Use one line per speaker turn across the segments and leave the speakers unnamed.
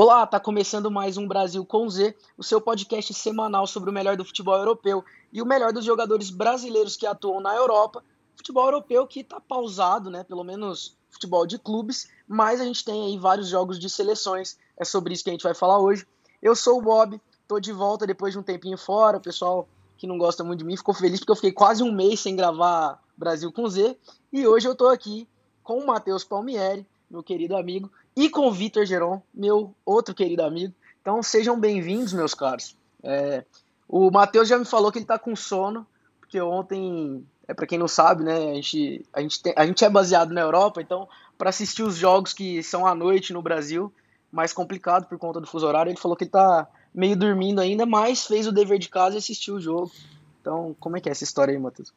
Olá, tá começando mais um Brasil com Z, o seu podcast semanal sobre o melhor do futebol europeu e o melhor dos jogadores brasileiros que atuam na Europa. Futebol europeu que tá pausado, né? Pelo menos futebol de clubes, mas a gente tem aí vários jogos de seleções. É sobre isso que a gente vai falar hoje. Eu sou o Bob, tô de volta depois de um tempinho fora. O pessoal que não gosta muito de mim ficou feliz porque eu fiquei quase um mês sem gravar Brasil com Z. E hoje eu tô aqui com o Matheus Palmieri, meu querido amigo, e com o Vitor Geron, meu outro querido amigo. Então sejam bem-vindos, meus caros. É, o Matheus já me falou que ele está com sono, porque ontem, é para quem não sabe, né, a gente, a, gente tem, a gente é baseado na Europa, então para assistir os jogos que são à noite no Brasil, mais complicado por conta do fuso horário, ele falou que ele está meio dormindo ainda, mas fez o dever de casa e assistiu o jogo. Então, como é que é essa história aí, Matheus?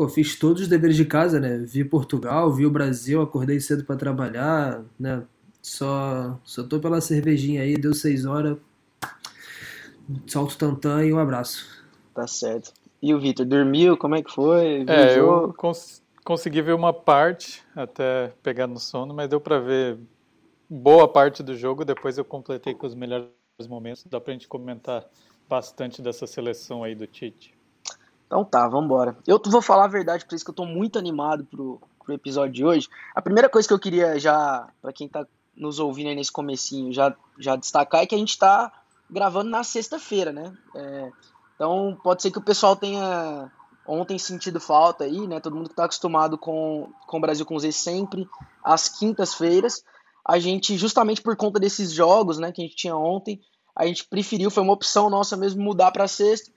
Pô, fiz todos os deveres de casa, né? Vi Portugal, vi o Brasil, acordei cedo para trabalhar, né? Só, só tô pela cervejinha aí, deu seis horas. Solto tantã e um abraço.
Tá certo. E o Vitor, dormiu? Como é que foi?
Viu é, eu cons consegui ver uma parte até pegar no sono, mas deu para ver boa parte do jogo. Depois eu completei com os melhores momentos. Dá pra gente comentar bastante dessa seleção aí do Tite.
Então tá, vamos embora. Eu vou falar a verdade pra vocês que eu tô muito animado pro, pro episódio de hoje. A primeira coisa que eu queria já, para quem tá nos ouvindo aí nesse comecinho, já, já destacar é que a gente tá gravando na sexta-feira, né? É, então pode ser que o pessoal tenha ontem sentido falta aí, né? Todo mundo que tá acostumado com, com o Brasil com Z sempre às quintas-feiras. A gente, justamente por conta desses jogos, né, que a gente tinha ontem, a gente preferiu, foi uma opção nossa mesmo mudar para sexta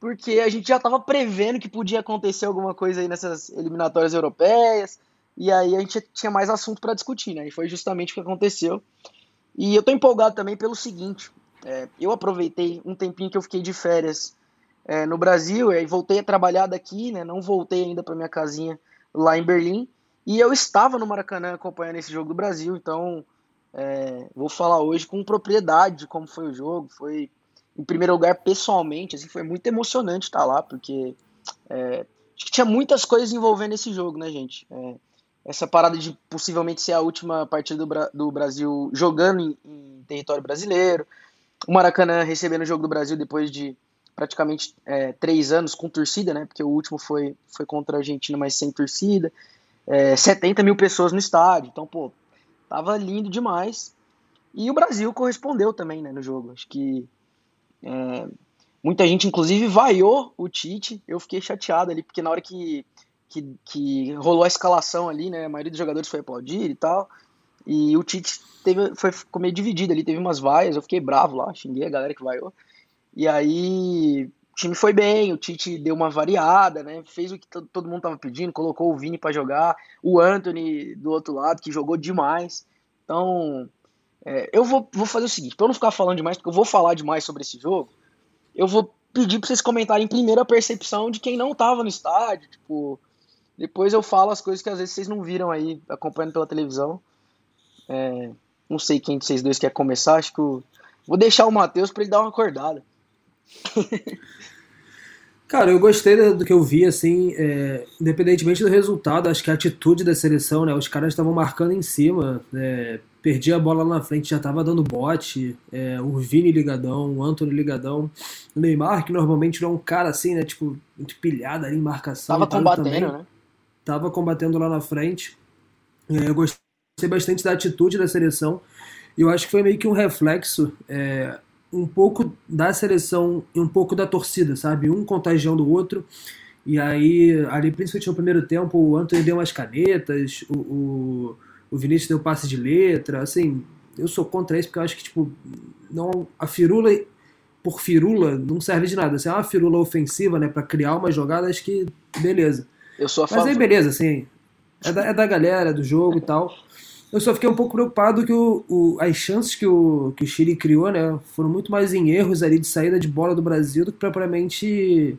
porque a gente já estava prevendo que podia acontecer alguma coisa aí nessas eliminatórias europeias, e aí a gente tinha mais assunto para discutir, né? E foi justamente o que aconteceu. E eu tô empolgado também pelo seguinte: é, eu aproveitei um tempinho que eu fiquei de férias é, no Brasil, e voltei a trabalhar daqui, né? Não voltei ainda para minha casinha lá em Berlim, e eu estava no Maracanã acompanhando esse jogo do Brasil, então é, vou falar hoje com propriedade de como foi o jogo. Foi em primeiro lugar, pessoalmente, assim, foi muito emocionante estar lá, porque é, tinha muitas coisas envolvendo esse jogo, né, gente? É, essa parada de possivelmente ser a última partida do, Bra do Brasil jogando em, em, território brasileiro, o Maracanã recebendo o jogo do Brasil depois de praticamente é, três anos com torcida, né? Porque o último foi, foi contra a Argentina, mas sem torcida. É, 70 mil pessoas no estádio, então, pô, tava lindo demais. E o Brasil correspondeu também, né, no jogo. Acho que é, muita gente, inclusive, vaiou o Tite. Eu fiquei chateado ali, porque na hora que, que, que, rolou a escalação ali, né? A maioria dos jogadores foi aplaudir e tal. E o Tite teve, foi, ficou meio dividido ali, teve umas vaias. Eu fiquei bravo lá, xinguei a galera que vaiou. E aí o time foi bem, o Tite deu uma variada, né? Fez o que todo mundo tava pedindo, colocou o Vini para jogar, o Anthony do outro lado, que jogou demais. Então, é, eu vou, vou fazer o seguinte, para eu não ficar falando demais, porque eu vou falar demais sobre esse jogo, eu vou pedir para vocês comentarem primeiro a percepção de quem não tava no estádio, tipo, depois eu falo as coisas que às vezes vocês não viram aí, acompanhando pela televisão. É, não sei quem de vocês dois quer começar, acho que eu vou deixar o Matheus para ele dar uma acordada.
Cara, eu gostei do que eu vi, assim, é, independentemente do resultado, acho que a atitude da seleção, né? Os caras estavam marcando em cima, é, perdia a bola lá na frente, já estava dando bote, é, o Vini ligadão, o Antônio ligadão, o Neymar, que normalmente não é um cara assim, né, tipo, muito pilhado ali em marcação.
Tava combatendo, também, né?
Tava combatendo lá na frente. É, eu gostei bastante da atitude da seleção, e eu acho que foi meio que um reflexo é, um pouco da seleção e um pouco da torcida, sabe? Um contagiando o outro. E aí, ali, principalmente no primeiro tempo, o Anthony deu umas canetas, o, o, o Vinícius deu passe de letra, assim, eu sou contra isso porque eu acho que, tipo, não, a firula por firula não serve de nada. Se é uma firula ofensiva, né, para criar uma jogada, acho que beleza.
Eu sou a
Mas aí, beleza, assim, é da, é da galera, do jogo e tal. Eu só fiquei um pouco preocupado que o, o, as chances que o, que o Chile criou né, foram muito mais em erros ali de saída de bola do Brasil do que propriamente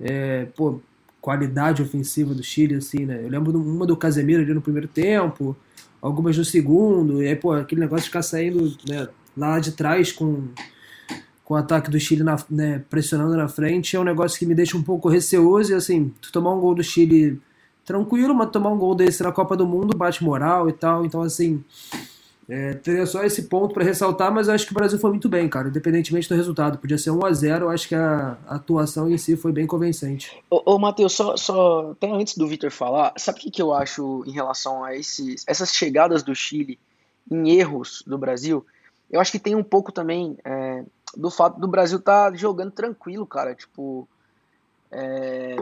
é, pô, qualidade ofensiva do Chile. Assim, né? Eu lembro uma do Casemiro ali no primeiro tempo, algumas no segundo, e aí pô, aquele negócio de ficar saindo né, lá de trás com, com o ataque do Chile na, né, pressionando na frente é um negócio que me deixa um pouco receoso e assim, tu tomar um gol do Chile tranquilo, mas tomar um gol desse na Copa do Mundo bate moral e tal. Então, assim, É, teria só esse ponto para ressaltar, mas eu acho que o Brasil foi muito bem, cara, independentemente do resultado. Podia ser 1 a 0 eu acho que a, atuação em si foi bem convincente.
Ô, ô Matheus, só, só até antes do Vitor falar, sabe o que, que eu acho em relação a esses, essas chegadas do Chile em erros do Brasil? Eu acho que tem um pouco também é, do fato do Brasil estar tá jogando tranquilo, cara. Tipo, é,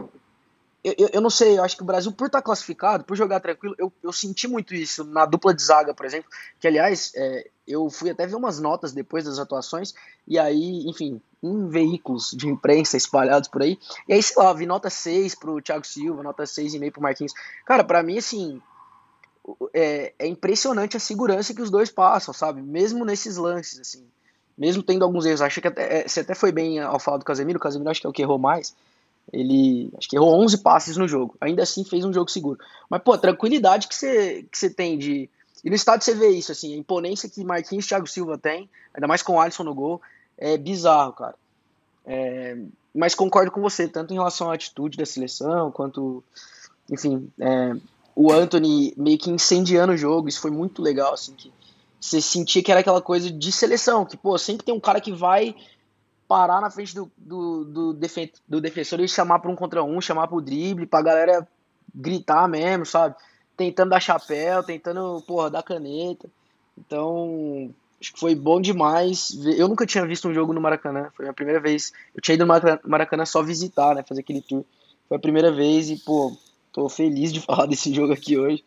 eu, eu não sei, eu acho que o Brasil, por estar classificado, por jogar tranquilo, eu, eu senti muito isso na dupla de zaga, por exemplo, que aliás, é, eu fui até ver umas notas depois das atuações, e aí, enfim, em veículos de imprensa espalhados por aí, e aí, sei lá, vi nota 6 pro Thiago Silva, nota 6,5 pro Marquinhos. Cara, para mim, assim, é, é, impressionante a segurança que os dois passam, sabe? Mesmo nesses lances, assim. Mesmo tendo alguns erros. Acho que até, é, você até foi bem ao falar do Casemiro. O Casemiro acho que é o que errou mais. Ele acho que errou 11 passes no jogo. Ainda assim fez um jogo seguro. Mas, pô, a tranquilidade que você, que você tem de. E no estádio você vê isso, assim, a imponência que Marquinhos e Thiago Silva tem, ainda mais com o Alisson no gol, é bizarro, cara. É, mas concordo com você, tanto em relação à atitude da seleção, quanto, enfim, é, o Anthony meio que incendiando o jogo, isso foi muito legal, assim, que você sentia que era aquela coisa de seleção, que, pô, sempre tem um cara que vai parar na frente do, do, do, defen do defensor e chamar para um contra um, chamar para o drible, para a galera gritar mesmo, sabe? Tentando dar chapéu, tentando, porra, dar caneta. Então, acho que foi bom demais. Eu nunca tinha visto um jogo no Maracanã, foi a primeira vez. Eu tinha ido no Maracanã só visitar, né, fazer aquele tour. Foi a primeira vez e, pô, tô feliz de falar desse jogo aqui hoje.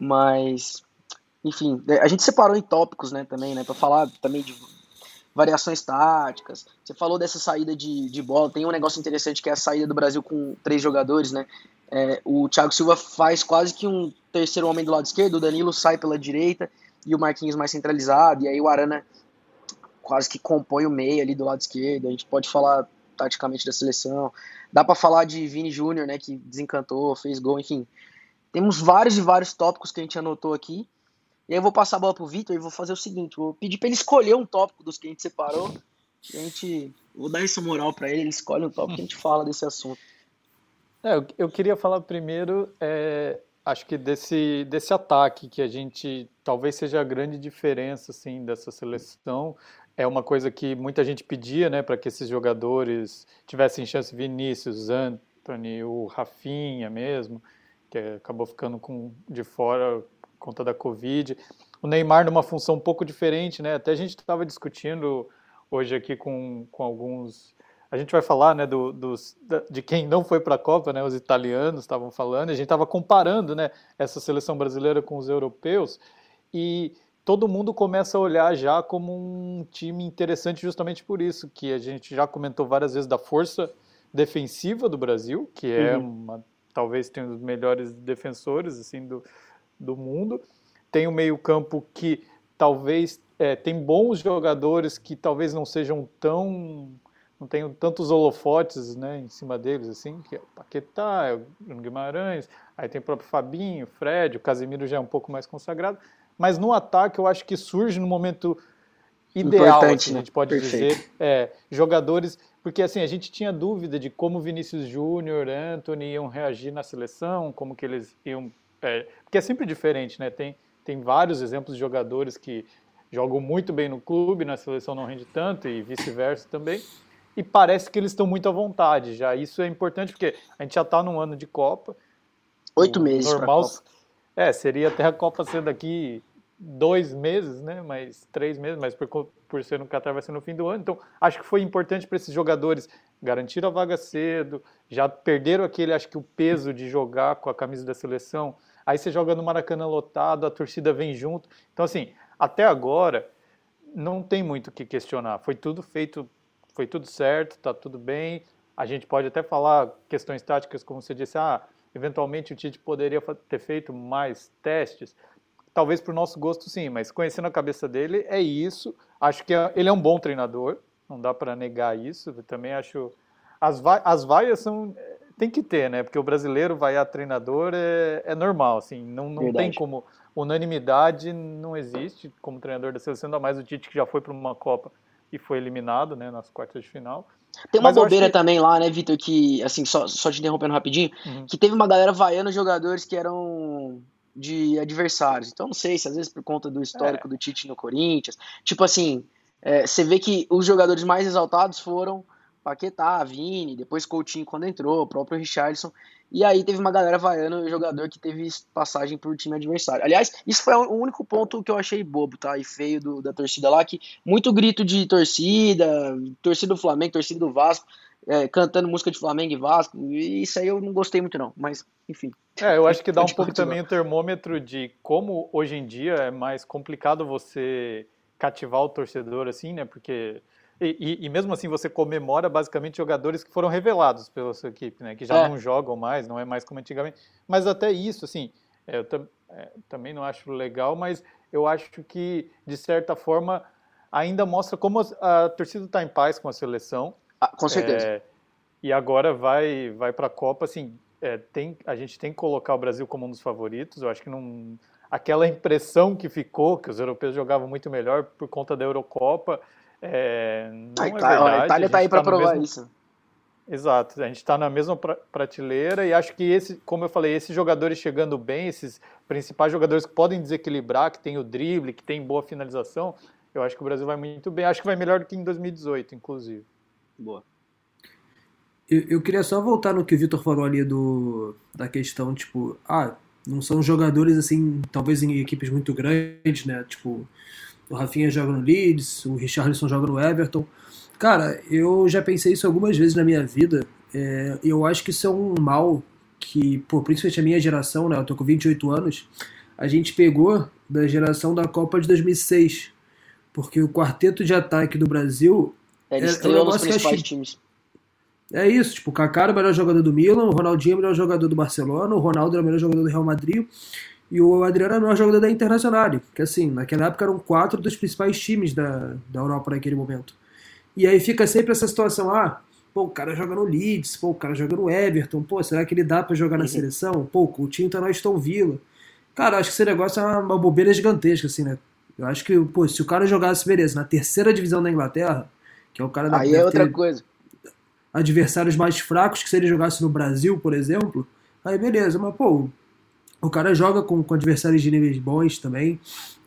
Mas, enfim, a gente separou em tópicos, né, também, né, para falar também de variações táticas. Você falou dessa saída de, de bola. Tem um negócio interessante que é a saída do Brasil com três jogadores, né? É, o Thiago Silva faz quase que um terceiro homem do lado esquerdo, o Danilo sai pela direita e o Marquinhos mais centralizado, e aí o Arana quase que compõe o meio ali do lado esquerdo. A gente pode falar taticamente da seleção. Dá para falar de Vini Júnior, né, que desencantou, fez gol, enfim. Temos vários e vários tópicos que a gente anotou aqui. E aí eu vou passar a bola pro Vitor e vou fazer o seguinte, vou pedir para ele escolher um tópico dos que a gente separou. E a gente vou dar essa moral para ele, ele escolhe um tópico e a gente fala desse assunto.
É, eu, queria falar primeiro, é, acho que desse, desse ataque que a gente talvez seja a grande diferença assim dessa seleção. É uma coisa que muita gente pedia, né, para que esses jogadores tivessem chance, Vinícius, Anthony, o Rafinha mesmo, que acabou ficando com, de fora conta da Covid. O Neymar numa função um pouco diferente, né? Até a gente estava discutindo hoje aqui com, com alguns. A gente vai falar, né, do, dos, de quem não foi para a Copa, né? Os italianos estavam falando. A gente estava comparando, né, essa seleção brasileira com os europeus e todo mundo começa a olhar já como um time interessante justamente por isso que a gente já comentou várias vezes da força defensiva do Brasil, que é uhum. uma talvez tenha os melhores defensores assim do, do mundo. Tem o meio-campo que talvez é, tem bons jogadores que talvez não sejam tão não tenham tantos holofotes né, em cima deles, assim, que é o Paquetá, é o Bruno Guimarães, aí tem o próprio Fabinho, o Fred, o Casemiro já é um pouco mais consagrado, mas no ataque eu acho que surge no momento ideal, assim, né? a gente pode Perfeito. dizer, é, jogadores, porque assim, a gente tinha dúvida de como Vinícius Júnior, Anthony iam reagir na seleção, como que eles iam é, porque é sempre diferente, né? Tem, tem vários exemplos de jogadores que jogam muito bem no clube, na seleção não rende tanto e vice-versa também. E parece que eles estão muito à vontade já. Isso é importante porque a gente já está num ano de Copa.
Oito meses. Normal.
É, seria até a Copa ser daqui dois meses, né? Mas três meses, mas por, por ser no Qatar vai ser no fim do ano. Então, acho que foi importante para esses jogadores garantir a vaga cedo, já perderam aquele, acho que o peso de jogar com a camisa da seleção aí você joga no Maracanã lotado, a torcida vem junto. Então, assim, até agora não tem muito o que questionar. Foi tudo feito, foi tudo certo, tá tudo bem. A gente pode até falar questões táticas, como você disse, ah, eventualmente o Tite poderia ter feito mais testes. Talvez para o nosso gosto, sim, mas conhecendo a cabeça dele, é isso. Acho que é, ele é um bom treinador, não dá para negar isso. Eu também acho. As, as vaias são tem que ter, né? Porque o brasileiro vai a treinador é, é normal, assim, não, não tem como unanimidade não existe como treinador da seleção, ainda mais o Tite que já foi para uma Copa e foi eliminado, né, nas quartas de final.
Tem uma Mas bobeira que... também lá, né, Vitor, que, assim, só, só te interrompendo rapidinho, uhum. que teve uma galera vaiando jogadores que eram de adversários. Então não sei se às vezes por conta do histórico é. do Tite no Corinthians. Tipo assim, é, você vê que os jogadores mais exaltados foram Paquetá, Vini, depois Coutinho quando entrou, o próprio Richardson. E aí teve uma galera vaiando o jogador que teve passagem por time adversário. Aliás, isso foi o único ponto que eu achei bobo, tá? E feio do, da torcida lá, que muito grito de torcida, torcida do Flamengo, torcida do Vasco, é, cantando música de Flamengo e Vasco. E isso aí eu não gostei muito não, mas enfim.
É, eu acho que dá um pouco também o termômetro de como hoje em dia é mais complicado você cativar o torcedor assim, né? Porque e, e, mesmo assim você comemora basicamente jogadores que foram revelados pela sua equipe, né? Que já é. não jogam mais, não é mais como antigamente. Mas até isso, assim, é, eu é, também não acho legal, mas eu acho que, de certa forma, ainda mostra como a, a torcida está em paz com a seleção.
Ah, com certeza.
É, e agora vai, vai para a Copa, assim, é, tem, a gente tem que colocar o Brasil como um dos favoritos. Eu acho que não. Aquela impressão que ficou, que os europeus jogavam muito melhor por conta da Eurocopa, é, não a, Itália, é verdade.
a Itália está aí para tá provar mesmo... isso.
Exato, a gente está na mesma prateleira e acho que esse, como eu falei, esses jogadores chegando bem, esses principais jogadores que podem desequilibrar, que tem o drible, que tem boa finalização, eu acho que o Brasil vai muito bem. Acho que vai melhor do que em 2018, inclusive.
Boa.
Eu, eu queria só voltar no que o Vitor falou ali do, da questão, tipo, ah, não são jogadores assim, talvez em equipes muito grandes, né? Tipo, o Rafinha joga no Leeds, o Richarlison joga no Everton. Cara, eu já pensei isso algumas vezes na minha vida. É, eu acho que isso é um mal que, pô, principalmente a minha geração, né? Eu tô com 28 anos. A gente pegou da geração da Copa de 2006. Porque o quarteto de ataque do Brasil.
É, ele é, um nos principais times.
É isso, tipo, o Kaká era o melhor jogador do Milan, o Ronaldinho é o melhor jogador do Barcelona, o Ronaldo era o melhor jogador do Real Madrid e o Adriano era o melhor jogador da Internacional, que assim, naquela época eram quatro dos principais times da, da Europa naquele momento. E aí fica sempre essa situação, ah, pô, o cara joga no Leeds, pô, o cara joga no Everton, pô, será que ele dá para jogar na uhum. seleção? Pô, o Coutinho tá no Aston Villa. Cara, acho que esse negócio é uma, uma bobeira gigantesca, assim, né? Eu acho que, pô, se o cara jogasse, beleza, na terceira divisão da Inglaterra, que é o cara da
Aí é outra coisa.
Adversários mais fracos, que se ele jogasse no Brasil, por exemplo, aí beleza, mas, pô, o cara joga com, com adversários de níveis bons também.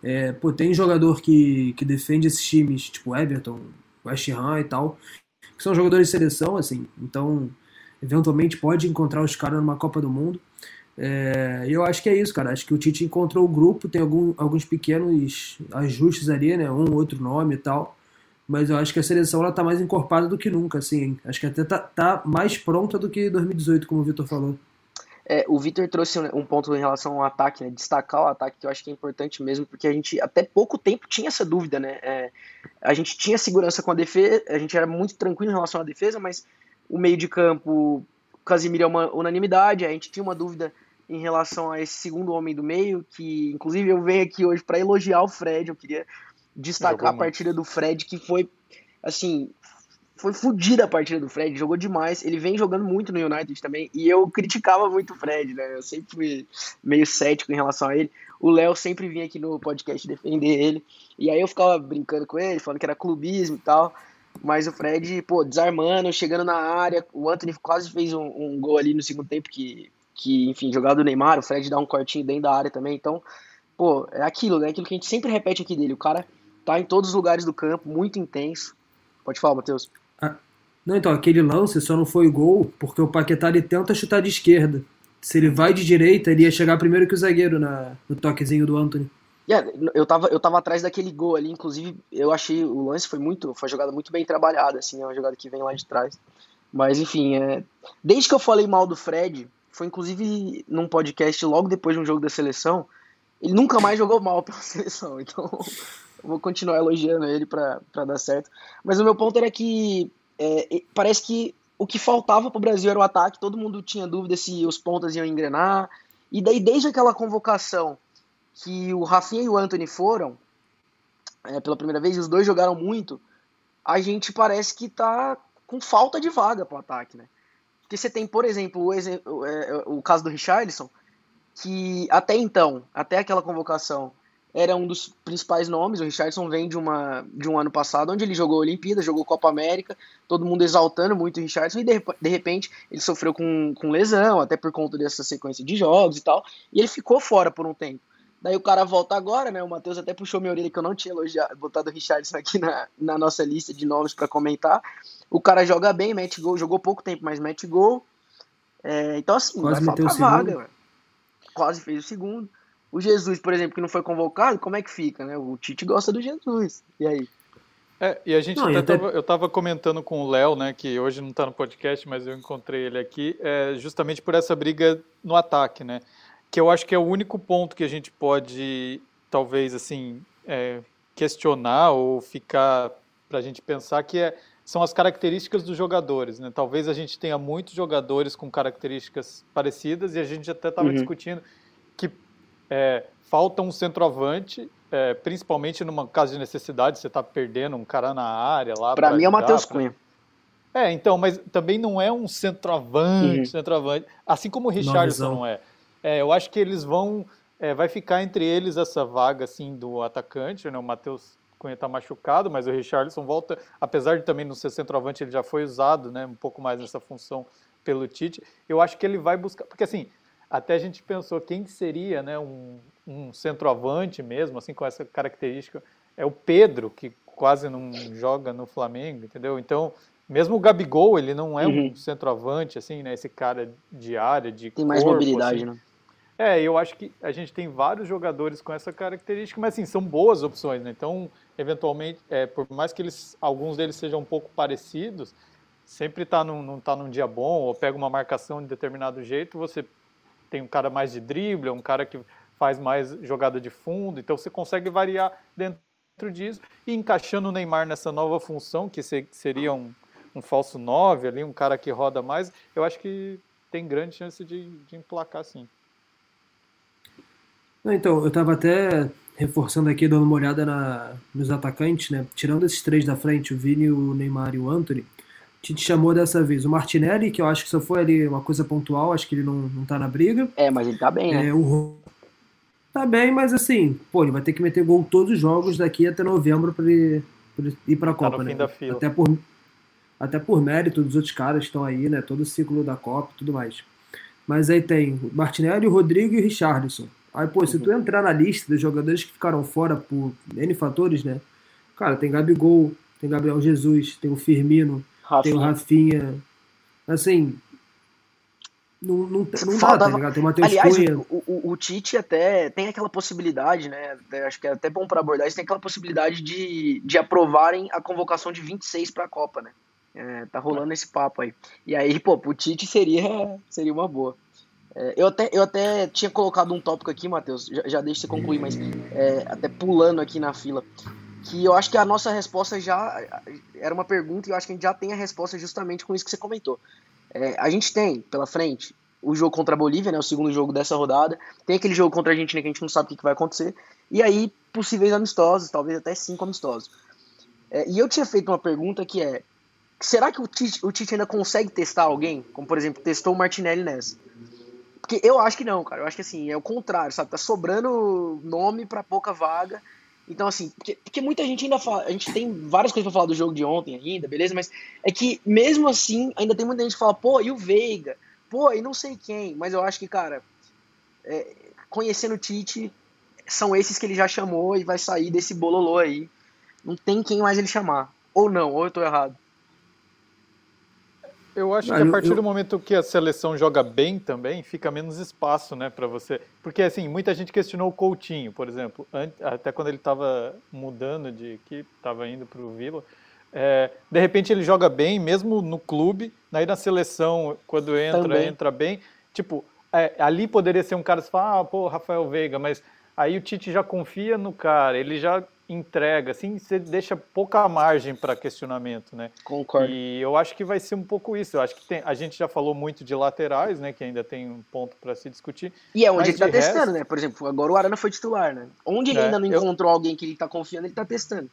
É, pô, tem jogador que, que defende esses times, tipo Everton, West Ham e tal, que são jogadores de seleção, assim. Então, eventualmente pode encontrar os caras numa Copa do Mundo. É, eu acho que é isso, cara. Acho que o Tite encontrou o grupo, tem algum, alguns pequenos ajustes ali, né? Um outro nome e tal. Mas eu acho que a seleção ela tá mais encorpada do que nunca, assim. Acho que até tá, tá mais pronta do que 2018, como o Vitor falou.
É, o Vitor trouxe um ponto em relação ao ataque, né? Destacar o ataque, que eu acho que é importante mesmo, porque a gente até pouco tempo tinha essa dúvida, né? É, a gente tinha segurança com a defesa, a gente era muito tranquilo em relação à defesa, mas o meio de campo, Casimiro é uma unanimidade, a gente tinha uma dúvida em relação a esse segundo homem do meio, que inclusive eu venho aqui hoje para elogiar o Fred, eu queria destacar a partida do Fred, que foi, assim, foi fodida a partida do Fred, jogou demais. Ele vem jogando muito no United também. E eu criticava muito o Fred, né? Eu sempre fui meio cético em relação a ele. O Léo sempre vinha aqui no podcast defender ele. E aí eu ficava brincando com ele, falando que era clubismo e tal. Mas o Fred, pô, desarmando, chegando na área. O Anthony quase fez um, um gol ali no segundo tempo que, que, enfim, jogado do Neymar. O Fred dá um cortinho dentro da área também. Então, pô, é aquilo, né? Aquilo que a gente sempre repete aqui dele. O cara tá em todos os lugares do campo, muito intenso. Pode falar, Matheus.
Ah, não, então, aquele lance só não foi gol porque o Paquetá ele tenta chutar de esquerda. Se ele vai de direita, ele ia chegar primeiro que o zagueiro na, no toquezinho do Anthony.
Yeah, eu, tava, eu tava atrás daquele gol ali, inclusive eu achei o lance foi muito, foi jogada muito bem trabalhada, assim, é uma jogada que vem lá de trás. Mas enfim, é, desde que eu falei mal do Fred, foi inclusive num podcast logo depois de um jogo da seleção, ele nunca mais jogou mal pela seleção, então vou continuar elogiando ele para dar certo. Mas o meu ponto era que é, parece que o que faltava para o Brasil era o ataque, todo mundo tinha dúvida se os pontas iam engrenar. E daí, desde aquela convocação que o Rafinha e o Anthony foram, é, pela primeira vez, e os dois jogaram muito, a gente parece que tá com falta de vaga para o ataque, né? Porque você tem, por exemplo, o, o, é, o caso do Richarlison, que até então, até aquela convocação, era um dos principais nomes. O Richardson vem de, uma, de um ano passado, onde ele jogou Olimpíada, jogou Copa América, todo mundo exaltando muito o Richardson, e de, de repente ele sofreu com, com lesão, até por conta dessa sequência de jogos e tal, e ele ficou fora por um tempo. Daí o cara volta agora, né? O Matheus até puxou minha orelha que eu não tinha elogiado, botado o Richardson aqui na, na nossa lista de nomes para comentar. O cara joga bem, mete gol, jogou pouco tempo, mas mete gol. É, então, assim,
Quase
vai faltar vaga, velho. Quase fez o segundo. O Jesus, por exemplo, que não foi convocado, como é que fica, né? O Tite gosta do Jesus. E aí?
É, e a gente
Não,
até eu estava comentando com o Léo, né, que hoje não está no podcast, mas eu encontrei ele aqui, é, justamente por essa briga no ataque, né? Que eu acho que é o único ponto que a gente pode, talvez, assim, é, questionar ou ficar para a gente pensar que é, são as características dos jogadores, né? Talvez a gente tenha muitos jogadores com características parecidas e a gente até estava
Uhum.
discutindo que é, falta um centroavante, é, principalmente numa caso de necessidade, você está perdendo um cara na área lá.
Pra mim é o
ajudar,
Matheus
pra-
Cunha.
É, então, mas também não é um centroavante,
Uhum.
centroavante, assim como o Richardson
Novizão.
não é. É, Eu acho que eles vão, é, vai ficar entre eles essa vaga assim do atacante, né? O Matheus Cunha está machucado, mas o Richardson volta, apesar de também não ser centroavante, ele já foi usado, né? Um pouco mais nessa função pelo Tite. Eu acho que ele vai buscar, porque assim, até a gente pensou quem seria, né? Um, um centroavante mesmo, assim com essa característica, é o Pedro que quase não joga no Flamengo, entendeu? Então mesmo o Gabigol, ele não é
Uhum.
um centroavante, assim, né? Esse cara de área, de
Tem mais
corpo,
mobilidade,
assim.
né?
É, eu acho que a gente tem vários jogadores com essa característica, mas assim, são boas opções, né? Então, eventualmente, é, por mais que eles, alguns deles sejam um pouco parecidos, sempre tá num, não tá num dia bom, ou pega uma marcação de determinado jeito, você tem um cara mais de drible, um cara que faz mais jogada de fundo, então você consegue variar dentro disso e encaixando o Neymar nessa nova função, que se- seria um, um falso 9 ali, um cara que roda mais, eu acho que tem grande chance de, de emplacar sim.
Não, então, eu tava até reforçando aqui, dando uma olhada na, nos atacantes, né? Tirando esses três da frente, o Vini, o Neymar e o Anthony, Tite chamou dessa vez o Martinelli, que eu acho que só foi ali uma coisa pontual, acho que ele não, não tá na briga.
É, mas ele tá bem, né?
É, o Tá bem, mas assim, pô, ele vai ter que meter gol todos os jogos daqui até novembro pra ele, pra ele ir pra
Tá
Copa,
no
né?
fim da fila.
Até por, até por mérito dos outros caras que estão aí, né? Todo o ciclo da Copa e tudo mais. Mas aí tem o Martinelli, o Rodrigo e o Richardson. Aí, pô, se tu entrar na lista dos jogadores que ficaram fora por N fatores, né? Cara, tem Gabigol, tem Gabriel Jesus, tem o Firmino, tem o
Rafinha.
Assim, não, não, não dá, tá
Faltava-
ligado? Tem o Matheus
Aliás,
Cunha.
o, o, o Tite até tem aquela possibilidade, né? até- Acho que é até bom para abordar isso. Tem aquela possibilidade de, de aprovarem a convocação de 26 para a Copa, né? É, tá rolando esse papo aí. E aí, pô, pro Tite seria, seria uma boa. É, eu, até, eu até tinha colocado um tópico aqui, Matheus, já, já deixa você concluir, mas é, até pulando aqui na fila, que eu acho que a nossa resposta já era uma pergunta e eu acho que a gente já tem a resposta justamente com isso que você comentou. É, a gente tem pela frente o jogo contra a Bolívia, né, o segundo jogo dessa rodada, tem aquele jogo contra a Argentina que a gente não sabe o que, vai acontecer, e aí possíveis amistosos, talvez até cinco amistosos. É, e eu tinha feito uma pergunta que é, será que o Tite, o Tite ainda consegue testar alguém? Como, por exemplo, testou o Martinelli nessa. Porque eu acho que não, cara. Eu acho que assim, é o contrário, sabe? Tá sobrando nome pra pouca vaga. Então, assim, porque, porque muita gente ainda fala. A gente tem várias coisas pra falar do jogo de ontem ainda, beleza? Mas é que mesmo assim, ainda tem muita gente que fala, pô, e o Veiga? Pô, e não sei quem. Mas eu acho que, cara, é, conhecendo o Tite, são esses que ele já chamou e vai sair desse bololô aí. Não tem quem mais ele chamar. Ou não, ou eu tô errado.
Eu acho
Ah,
que a partir
eu-
do momento que a seleção joga bem também, fica menos espaço, né, para você. Porque assim, muita gente questionou o Coutinho, por exemplo, até quando ele estava mudando de equipe, estava indo para o Vila. É, de repente ele joga bem, mesmo no clube, aí na seleção, quando entra,
Também.
entra bem. Tipo, é, ali poderia ser um cara que fala, ah, pô, Rafael Veiga, mas aí o Tite já confia no cara, ele já entrega, assim, você deixa pouca margem para questionamento, né?
Concordo.
E eu acho que vai ser um pouco isso. Eu acho que tem, a gente já falou muito de laterais, né? Que ainda tem um ponto para se discutir.
E é onde ele tá
de
testando,
resto-
né? Por exemplo, agora o Arana foi titular, né? Onde ele
É,
ainda não
eu-
encontrou alguém que ele tá confiando, ele tá testando.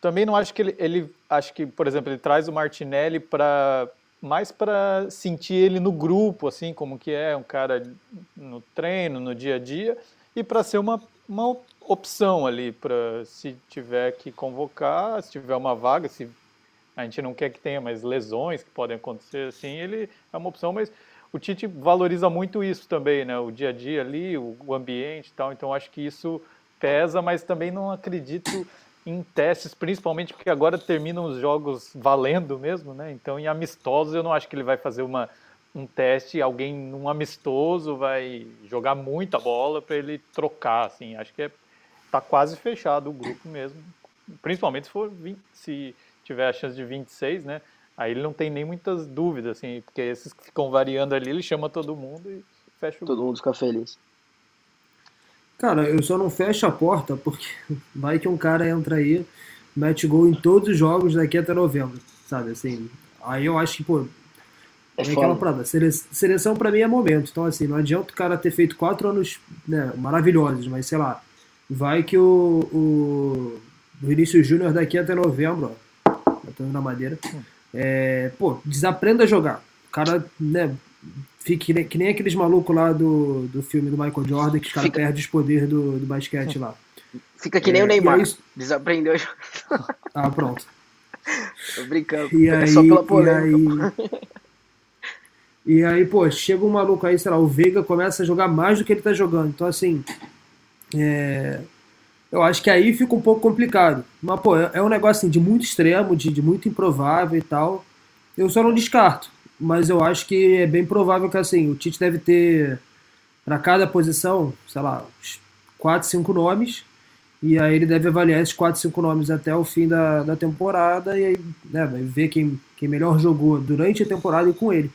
Também não acho que ele, ele acho que, por exemplo, ele traz o Martinelli para mais para sentir ele no grupo, assim como que é um cara no treino, no dia a dia, e para ser uma, uma opção ali para se tiver que convocar, se tiver uma vaga, se a gente não quer que tenha mais lesões que podem acontecer assim, ele é uma opção, mas o Tite valoriza muito isso também, né? O dia a dia ali, o, ambiente e tal. Então acho que isso pesa, mas também não acredito em testes, principalmente porque agora terminam os jogos valendo mesmo, né? Então em amistosos eu não acho que ele vai fazer uma um teste, alguém num amistoso vai jogar muita bola para ele trocar, assim. Acho que é, tá quase fechado o grupo mesmo. Principalmente se for 20, se tiver a chance de 26, né? Aí ele não tem nem muitas dúvidas, assim, porque esses que ficam variando ali, ele chama todo mundo e fecha o
Todo mundo fica feliz.
Cara, eu só não fecho a porta porque vai que um cara entra aí, mete gol em todos os jogos daqui até novembro, sabe? Assim, aí eu acho que, pô, é, é aquela parada. Seleção para mim é momento. Então, assim, não adianta o cara ter feito quatro anos né, maravilhosos, mas sei lá, vai que o, o, Vinícius Júnior daqui até novembro, ó, batendo na madeira, é, pô, desaprenda a jogar. O cara, né, fique que nem, que nem aqueles malucos lá do, do filme do Michael Jordan, que os caras perdem os poderes do, do basquete lá.
Fica que nem é, o Neymar. Aí... Desaprendeu a jogar.
Ah, pronto.
Tô brincando. E é aí, só pela polêmica.
E aí, e aí, pô, chega um maluco aí, sei lá, o Veiga começa a jogar mais do que ele tá jogando. Então, assim, é... eu acho que aí fica um pouco complicado. Mas, pô, é um negócio assim, de muito extremo, de, de muito improvável e tal. Eu só não descarto. Mas eu acho que é bem provável que, assim, o Tite deve ter, para cada posição, sei lá, quatro, cinco nomes. E aí ele deve avaliar esses quatro, cinco nomes até o fim da, da temporada e aí né, vai ver quem, quem melhor jogou durante a temporada e com ele.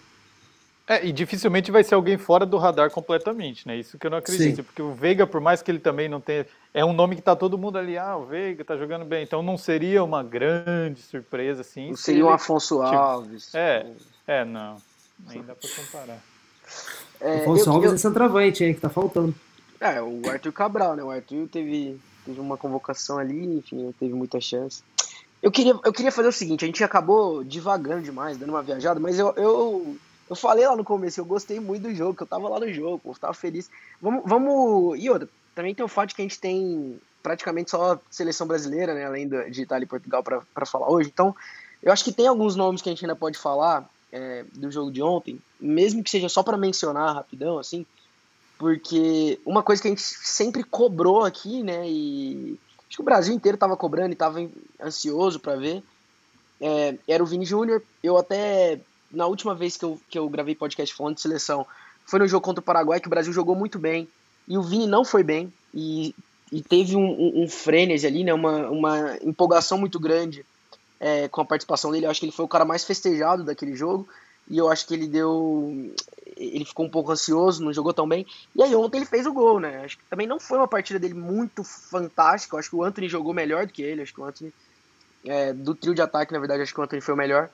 É, e dificilmente vai ser alguém fora do radar completamente, né? Isso que eu não acredito, Sim. porque o Veiga, por mais que ele também não tenha, é um nome que tá todo mundo ali, ah, o Veiga tá jogando bem, então não seria uma grande surpresa assim.
Não seria o um Afonso tipo, Alves.
É, é, não. Nem dá pra comparar.
É, Afonso eu, Alves eu... é centroavante, hein, que tá faltando.
É, o Arthur Cabral, né? O Arthur teve, teve uma convocação ali, enfim, não teve muita chance. Eu queria, eu queria fazer o seguinte, a gente acabou divagando demais, dando uma viajada, mas eu, eu eu falei lá no começo, eu gostei muito do jogo, que eu tava lá no jogo, eu tava feliz. Vamos, vamos. E outra, também tem o fato de que a gente tem praticamente só seleção brasileira, né? Além de Itália e Portugal para falar hoje. Então, eu acho que tem alguns nomes que a gente ainda pode falar é, do jogo de ontem, mesmo que seja só para mencionar rapidão, assim, porque uma coisa que a gente sempre cobrou aqui, né? E acho que o Brasil inteiro tava cobrando e tava ansioso para ver. É, era o Vini Júnior. Eu até na última vez que eu, que eu gravei podcast falando de seleção, foi no jogo contra o Paraguai, que o Brasil jogou muito bem, e o Vini não foi bem, e, e teve um, um, um frenesi ali, né, uma, uma empolgação muito grande é, com a participação dele, eu acho que ele foi o cara mais festejado daquele jogo, e eu acho que ele deu. Ele ficou um pouco ansioso, não jogou tão bem. E aí ontem ele fez o gol, né? Acho que também não foi uma partida dele muito fantástica. Eu acho que o Anthony jogou melhor do que ele. Acho que o Anthony. É, do trio de ataque, na verdade, acho que o Anthony foi o melhor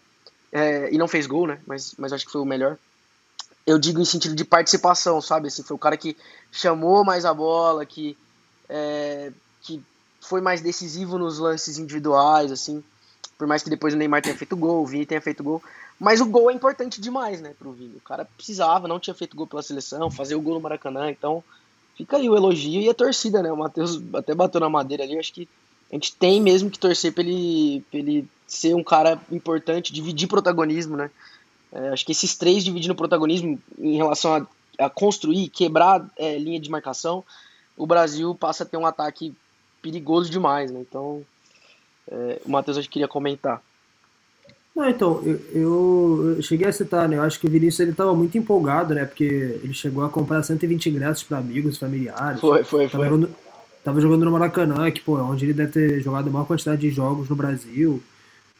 é, e não fez gol, né? Mas, mas acho que foi o melhor. Eu digo em sentido de participação, sabe? Assim, foi o cara que chamou mais a bola, que, é, que foi mais decisivo nos lances individuais, assim. Por mais que depois o Neymar tenha feito gol, o Vini tenha feito gol. Mas o gol é importante demais, né, pro Vini. O cara precisava, não tinha feito gol pela seleção, fazer o gol no Maracanã. Então, fica aí o elogio e a torcida, né? O Matheus até bateu na madeira ali. Acho que a gente tem mesmo que torcer pra ele, pra ele ser um cara importante, dividir protagonismo, né? É, acho que esses três dividindo protagonismo em relação a, a construir, quebrar é, linha de marcação, o Brasil passa a ter um ataque perigoso demais, né? Então, é, o Matheus acho que queria comentar.
Não, então, eu, eu, cheguei a citar, né? Eu acho que o Vinícius ele estava muito empolgado, né? Porque ele chegou a comprar 120 ingressos para amigos, familiares.
Foi, foi, foi.
Tava jogando no Maracanã, que, pô, é onde ele deve ter jogado a maior quantidade de jogos no Brasil.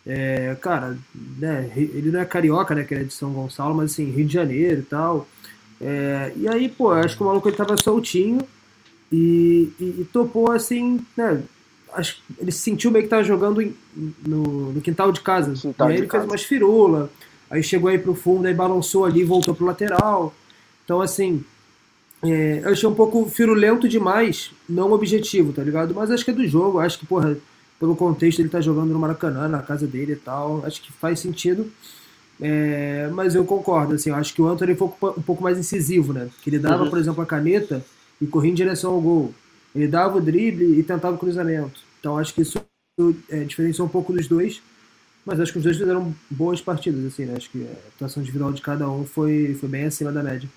É, cara, né, ele não é carioca, né, que é de São Gonçalo, mas assim, Rio de Janeiro e tal. É, e aí, pô, acho que o maluco ele tava soltinho e, e, e topou assim, né? Acho, ele se sentiu meio que tava jogando em, no, no, quintal de casa. Quintal e aí ele casa. fez umas firula, aí chegou aí pro fundo, aí balançou ali, voltou pro lateral. Então, assim, é, eu achei um pouco firulento demais, não objetivo, tá ligado? Mas acho que é do jogo, acho que, porra pelo contexto ele tá jogando no Maracanã, na casa dele e tal, acho que faz sentido. É, mas eu concordo, assim, eu acho que o Anthony foi um pouco mais incisivo, né? Que ele dava, uhum. por exemplo, a caneta e corria em direção ao gol. Ele dava o drible e tentava o cruzamento. Então acho que isso é, diferenciou um pouco dos dois. Mas acho que os dois fizeram boas partidas, assim, né? Acho que a atuação individual de cada um foi, foi bem acima da média.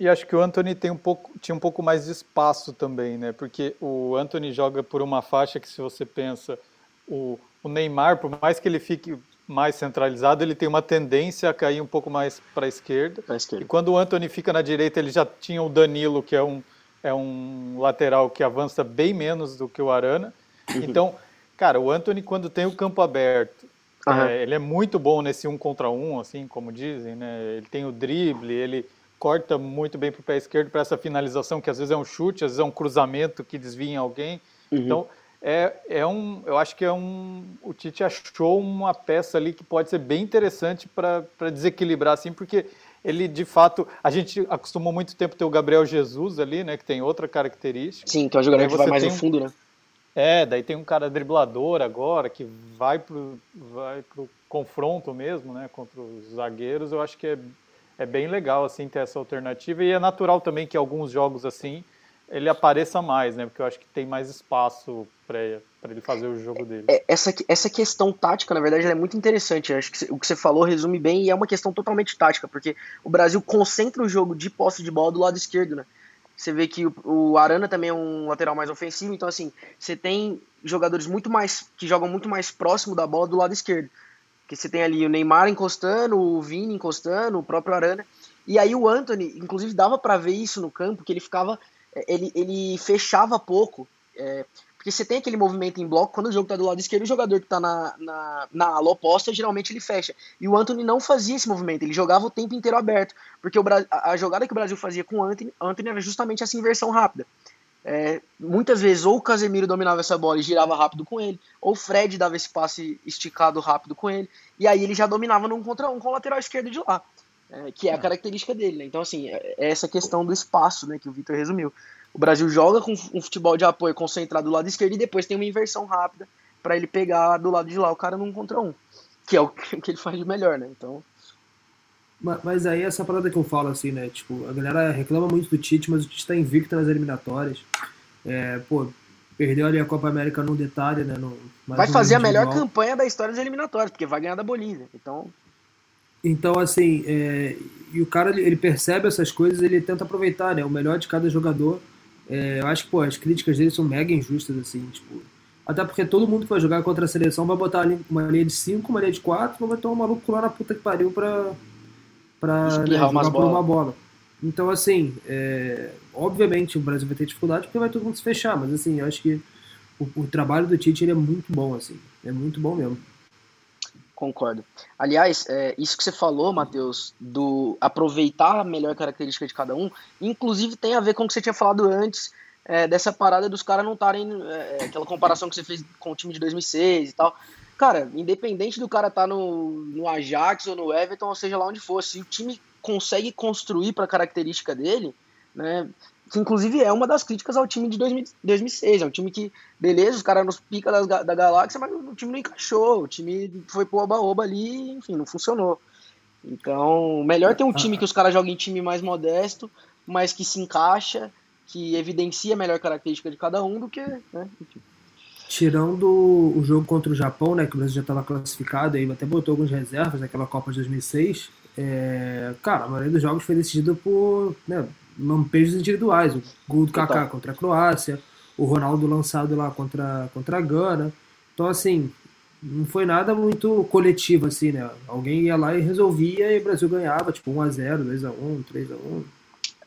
E acho que o Anthony tem um pouco, tinha um pouco mais de espaço também, né? Porque o Anthony joga por uma faixa que, se você pensa, o, o Neymar, por mais que ele fique mais centralizado, ele tem uma tendência a cair um pouco mais para a
esquerda.
E quando o Anthony fica na direita, ele já tinha o Danilo, que é um, é um lateral que avança bem menos do que o Arana. Uhum. Então, cara, o Anthony, quando tem o campo aberto, uhum. é, ele é muito bom nesse um contra um, assim como dizem, né? Ele tem o drible, ele corta muito bem para o pé esquerdo para essa finalização, que às vezes é um chute, às vezes é um cruzamento que desvia em alguém. Uhum. Então, é, é um, eu acho que é um, o Tite achou uma peça ali que pode ser bem interessante para desequilibrar, assim, porque ele de fato, a gente acostumou muito tempo ter o Gabriel Jesus ali, né, que tem outra característica.
Sim, que é um jogador que vai mais no fundo, né?
É, daí tem um cara driblador agora que vai pro, vai pro confronto mesmo, né, contra os zagueiros. Eu acho que é, é bem legal assim ter essa alternativa e é natural também que alguns jogos assim ele apareça mais, né? Porque eu acho que tem mais espaço para ele fazer o jogo dele.
É, essa, essa questão tática, na verdade, é muito interessante. Eu acho que o que você falou resume bem e é uma questão totalmente tática, porque o Brasil concentra o jogo de posse de bola do lado esquerdo, né? Você vê que o, o Arana também é um lateral mais ofensivo, então assim, você tem jogadores muito mais que jogam muito mais próximo da bola do lado esquerdo. Que você tem ali o Neymar encostando, o Vini encostando, o próprio Arana. E aí o Anthony, inclusive dava para ver isso no campo, que ele ficava ele, ele fechava pouco. É, porque você tem aquele movimento em bloco, quando o jogo está do lado esquerdo, o jogador que está na, na, na ala oposta, geralmente ele fecha. E o Anthony não fazia esse movimento, ele jogava o tempo inteiro aberto. Porque o, a, jogada que o Brasil fazia com o Anthony, Anthony era justamente essa inversão rápida. É, muitas vezes ou o Casemiro dominava essa bola e girava rápido com ele, ou o Fred dava esse passe esticado rápido com ele, e aí ele já dominava num contra um com o lateral esquerdo de lá é, que é a característica dele. Né? Então, assim, é, é essa questão do espaço né, que o Vitor resumiu. O Brasil joga com um futebol de apoio concentrado do lado esquerdo e depois tem uma inversão rápida para ele pegar do lado de lá o cara num contra um, que é o que ele faz de melhor, né? Então.
Mas aí essa parada que eu falo, assim, né? Tipo, a galera reclama muito do Tite, mas o Tite tá invicto nas eliminatórias. É, pô, perdeu ali a Copa América num detalhe, né? No,
vai fazer a melhor campanha da história das eliminatórias, porque vai ganhar da Bolívia. Então.
Então, assim, é, e o cara ele percebe essas coisas ele tenta aproveitar, né? O melhor de cada jogador. É, eu acho que, pô, as críticas dele são mega injustas, assim, tipo. Até porque todo mundo que vai jogar contra a seleção vai botar ali uma linha de 5, uma linha de 4, vai ter um maluco lá na puta que pariu pra, pra né, jogar por uma bola. Então, assim, é, obviamente o Brasil vai ter dificuldade porque vai todo mundo se fechar, mas assim, eu acho que o, o trabalho do Tite ele é muito bom, assim, é muito bom mesmo.
Concordo. Aliás, é, isso que você falou, Matheus, do aproveitar a melhor característica de cada um, inclusive tem a ver com o que você tinha falado antes, é, dessa parada dos caras não estarem. É, é aquela comparação que você fez com o time de 2006 e tal. Cara, independente do cara estar tá no, no Ajax ou no Everton, ou seja lá onde for, se o time consegue construir para a característica dele, né, que inclusive é uma das críticas ao time de 2006. É um time que, beleza, os caras nos pica das, da galáxia, mas o time não encaixou. O time foi pro oba-oba ali, enfim, não funcionou. Então, melhor ter um time que os caras joguem em time mais modesto, mas que se encaixa, que evidencia a melhor característica de cada um do que, né, enfim.
Tirando o jogo contra o Japão, né, que o Brasil já estava classificado, aí até botou algumas reservas naquela Copa de 2006, é, cara, a maioria dos jogos foi decidida por né, lampejos individuais. O gol do Kaká contra a Croácia, o Ronaldo lançado lá contra, contra a Gana. Então, assim, não foi nada muito coletivo, assim, né? Alguém ia lá e resolvia e o Brasil ganhava, tipo, 1x0, 2x1, 3x1.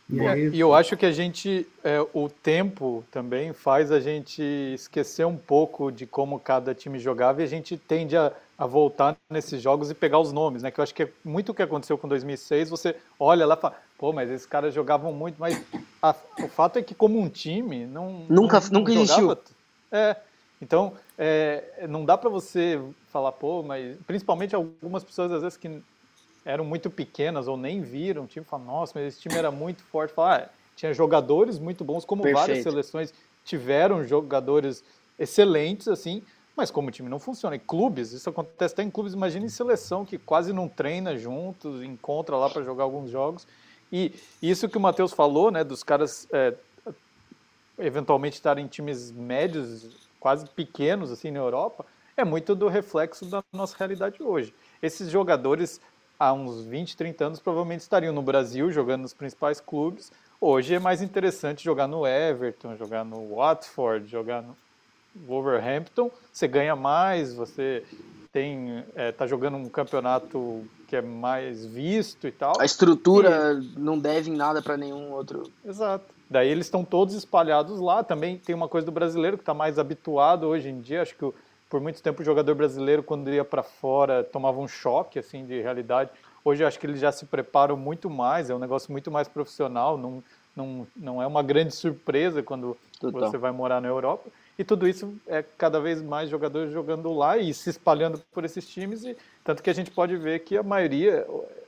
E, aí... e eu acho que a gente, é, o tempo também faz a gente esquecer um pouco de como cada time jogava e a gente tende a, a voltar nesses jogos e pegar os nomes, né? Que eu acho que é muito o que aconteceu com 2006. Você olha lá e fala, pô, mas esses caras jogavam muito, mas a, o fato é que como um time não
nunca
não,
nunca não existiu.
É, então é, não dá para você falar, pô, mas principalmente algumas pessoas às vezes que eram muito pequenas ou nem viram o time, falam, nossa, mas esse time era muito forte. Fala, ah, tinha jogadores muito bons, como Perfeito. várias seleções tiveram jogadores excelentes, assim, mas como o time não funciona, em clubes, isso acontece até em clubes, imagina em seleção que quase não treina juntos, encontra lá para jogar alguns jogos. E isso que o Matheus falou, né, dos caras é, eventualmente estar em times médios, quase pequenos assim na Europa, é muito do reflexo da nossa realidade hoje. Esses jogadores há uns 20, 30 anos provavelmente estariam no Brasil jogando nos principais clubes. Hoje é mais interessante jogar no Everton, jogar no Watford, jogar no Wolverhampton. Você ganha mais, você tem é, tá jogando um campeonato que é mais visto e tal.
A estrutura e... não deve em nada para nenhum outro.
Exato. Daí eles estão todos espalhados lá. Também tem uma coisa do brasileiro que está mais habituado hoje em dia. Acho que por muito tempo o jogador brasileiro, quando ia para fora, tomava um choque assim de realidade. Hoje acho que eles já se preparam muito mais. É um negócio muito mais profissional. Não, não, não é uma grande surpresa quando Total. você vai morar na Europa. E tudo isso é cada vez mais jogadores jogando lá e se espalhando por esses times. E tanto que a gente pode ver que a maioria,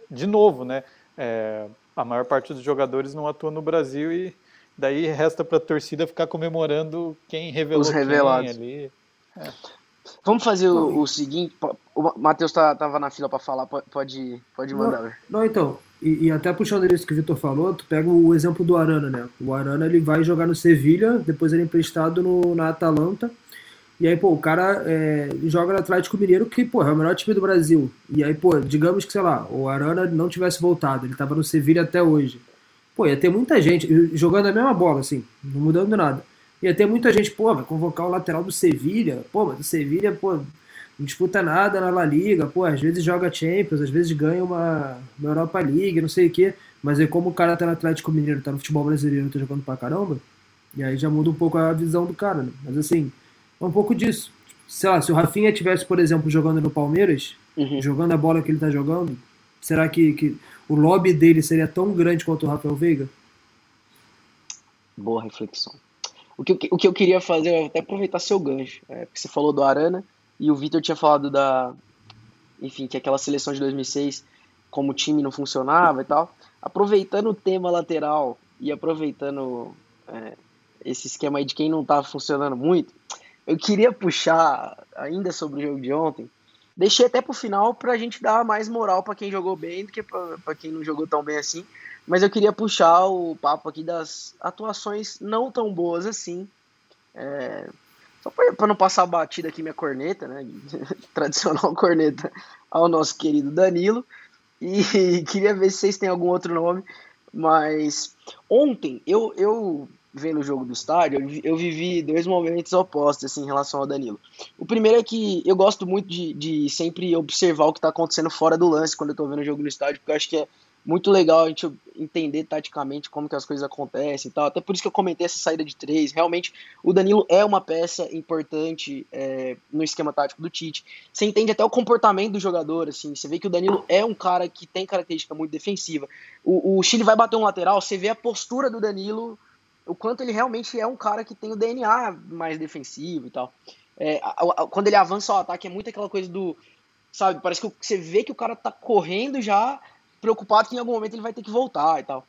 de novo, né? É, a maior parte dos jogadores não atua no Brasil e Daí resta para a torcida ficar comemorando quem revelou Os revelados. quem ali.
É. Vamos fazer o, o, seguinte. O Matheus tá, tava na fila para falar, pode, pode mandar.
Não, não então. E, e, até puxando isso que o Vitor falou, tu pega o exemplo do Arana, né? O Arana ele vai jogar no Sevilha, depois ele é emprestado no, na Atalanta. E aí, pô, o cara é, joga no Atlético Mineiro, que, pô, é o melhor time do Brasil. E aí, pô, digamos que, sei lá, o Arana não tivesse voltado, ele tava no Sevilha até hoje. Pô, ia ter muita gente jogando a mesma bola, assim, não mudando nada. Ia ter muita gente, pô, vai convocar o lateral do Sevilha. Pô, mas o Sevilha, pô, não disputa nada na La Liga, pô, às vezes joga Champions, às vezes ganha uma, uma Europa League, não sei o quê. Mas aí como o cara tá no Atlético Mineiro, tá no futebol brasileiro, tá jogando pra caramba, e aí já muda um pouco a visão do cara, né? Mas assim, é um pouco disso. Sei lá, se o Rafinha tivesse, por exemplo, jogando no Palmeiras, uhum. jogando a bola que ele tá jogando, será que, que o lobby dele seria tão grande quanto o Rafael Veiga?
Boa reflexão. O que, eu, o que eu queria fazer é até aproveitar seu gancho, é, porque você falou do Arana e o Vitor tinha falado da. Enfim, que aquela seleção de 2006, como o time não funcionava e tal. Aproveitando o tema lateral e aproveitando é, esse esquema aí de quem não estava funcionando muito, eu queria puxar ainda sobre o jogo de ontem Deixei até pro final pra gente dar mais moral para quem jogou bem do que para quem não jogou tão bem assim. Mas eu queria puxar o papo aqui das atuações não tão boas assim. É, só para não passar batida aqui minha corneta, né? Tradicional corneta ao nosso querido Danilo. E queria ver se vocês têm algum outro nome. Mas ontem eu, eu vendo o jogo do estádio, eu vivi dois momentos opostos assim, em relação ao Danilo. O primeiro é que eu gosto muito de, de sempre observar o que está acontecendo fora do lance quando eu estou vendo o jogo no estádio, porque eu acho que é muito legal a gente entender taticamente como que as coisas acontecem e tal. Até por isso que eu comentei essa saída de três. Realmente, o Danilo é uma peça importante é, no esquema tático do Tite. Você entende até o comportamento do jogador, assim. Você vê que o Danilo é um cara que tem característica muito defensiva. O, o Chile vai bater um lateral, você vê a postura do Danilo o quanto ele realmente é um cara que tem o DNA mais defensivo e tal. É, a, a, quando ele avança o ataque, é muito aquela coisa do. Sabe, parece que você vê que o cara tá correndo já, preocupado que em algum momento ele vai ter que voltar e tal.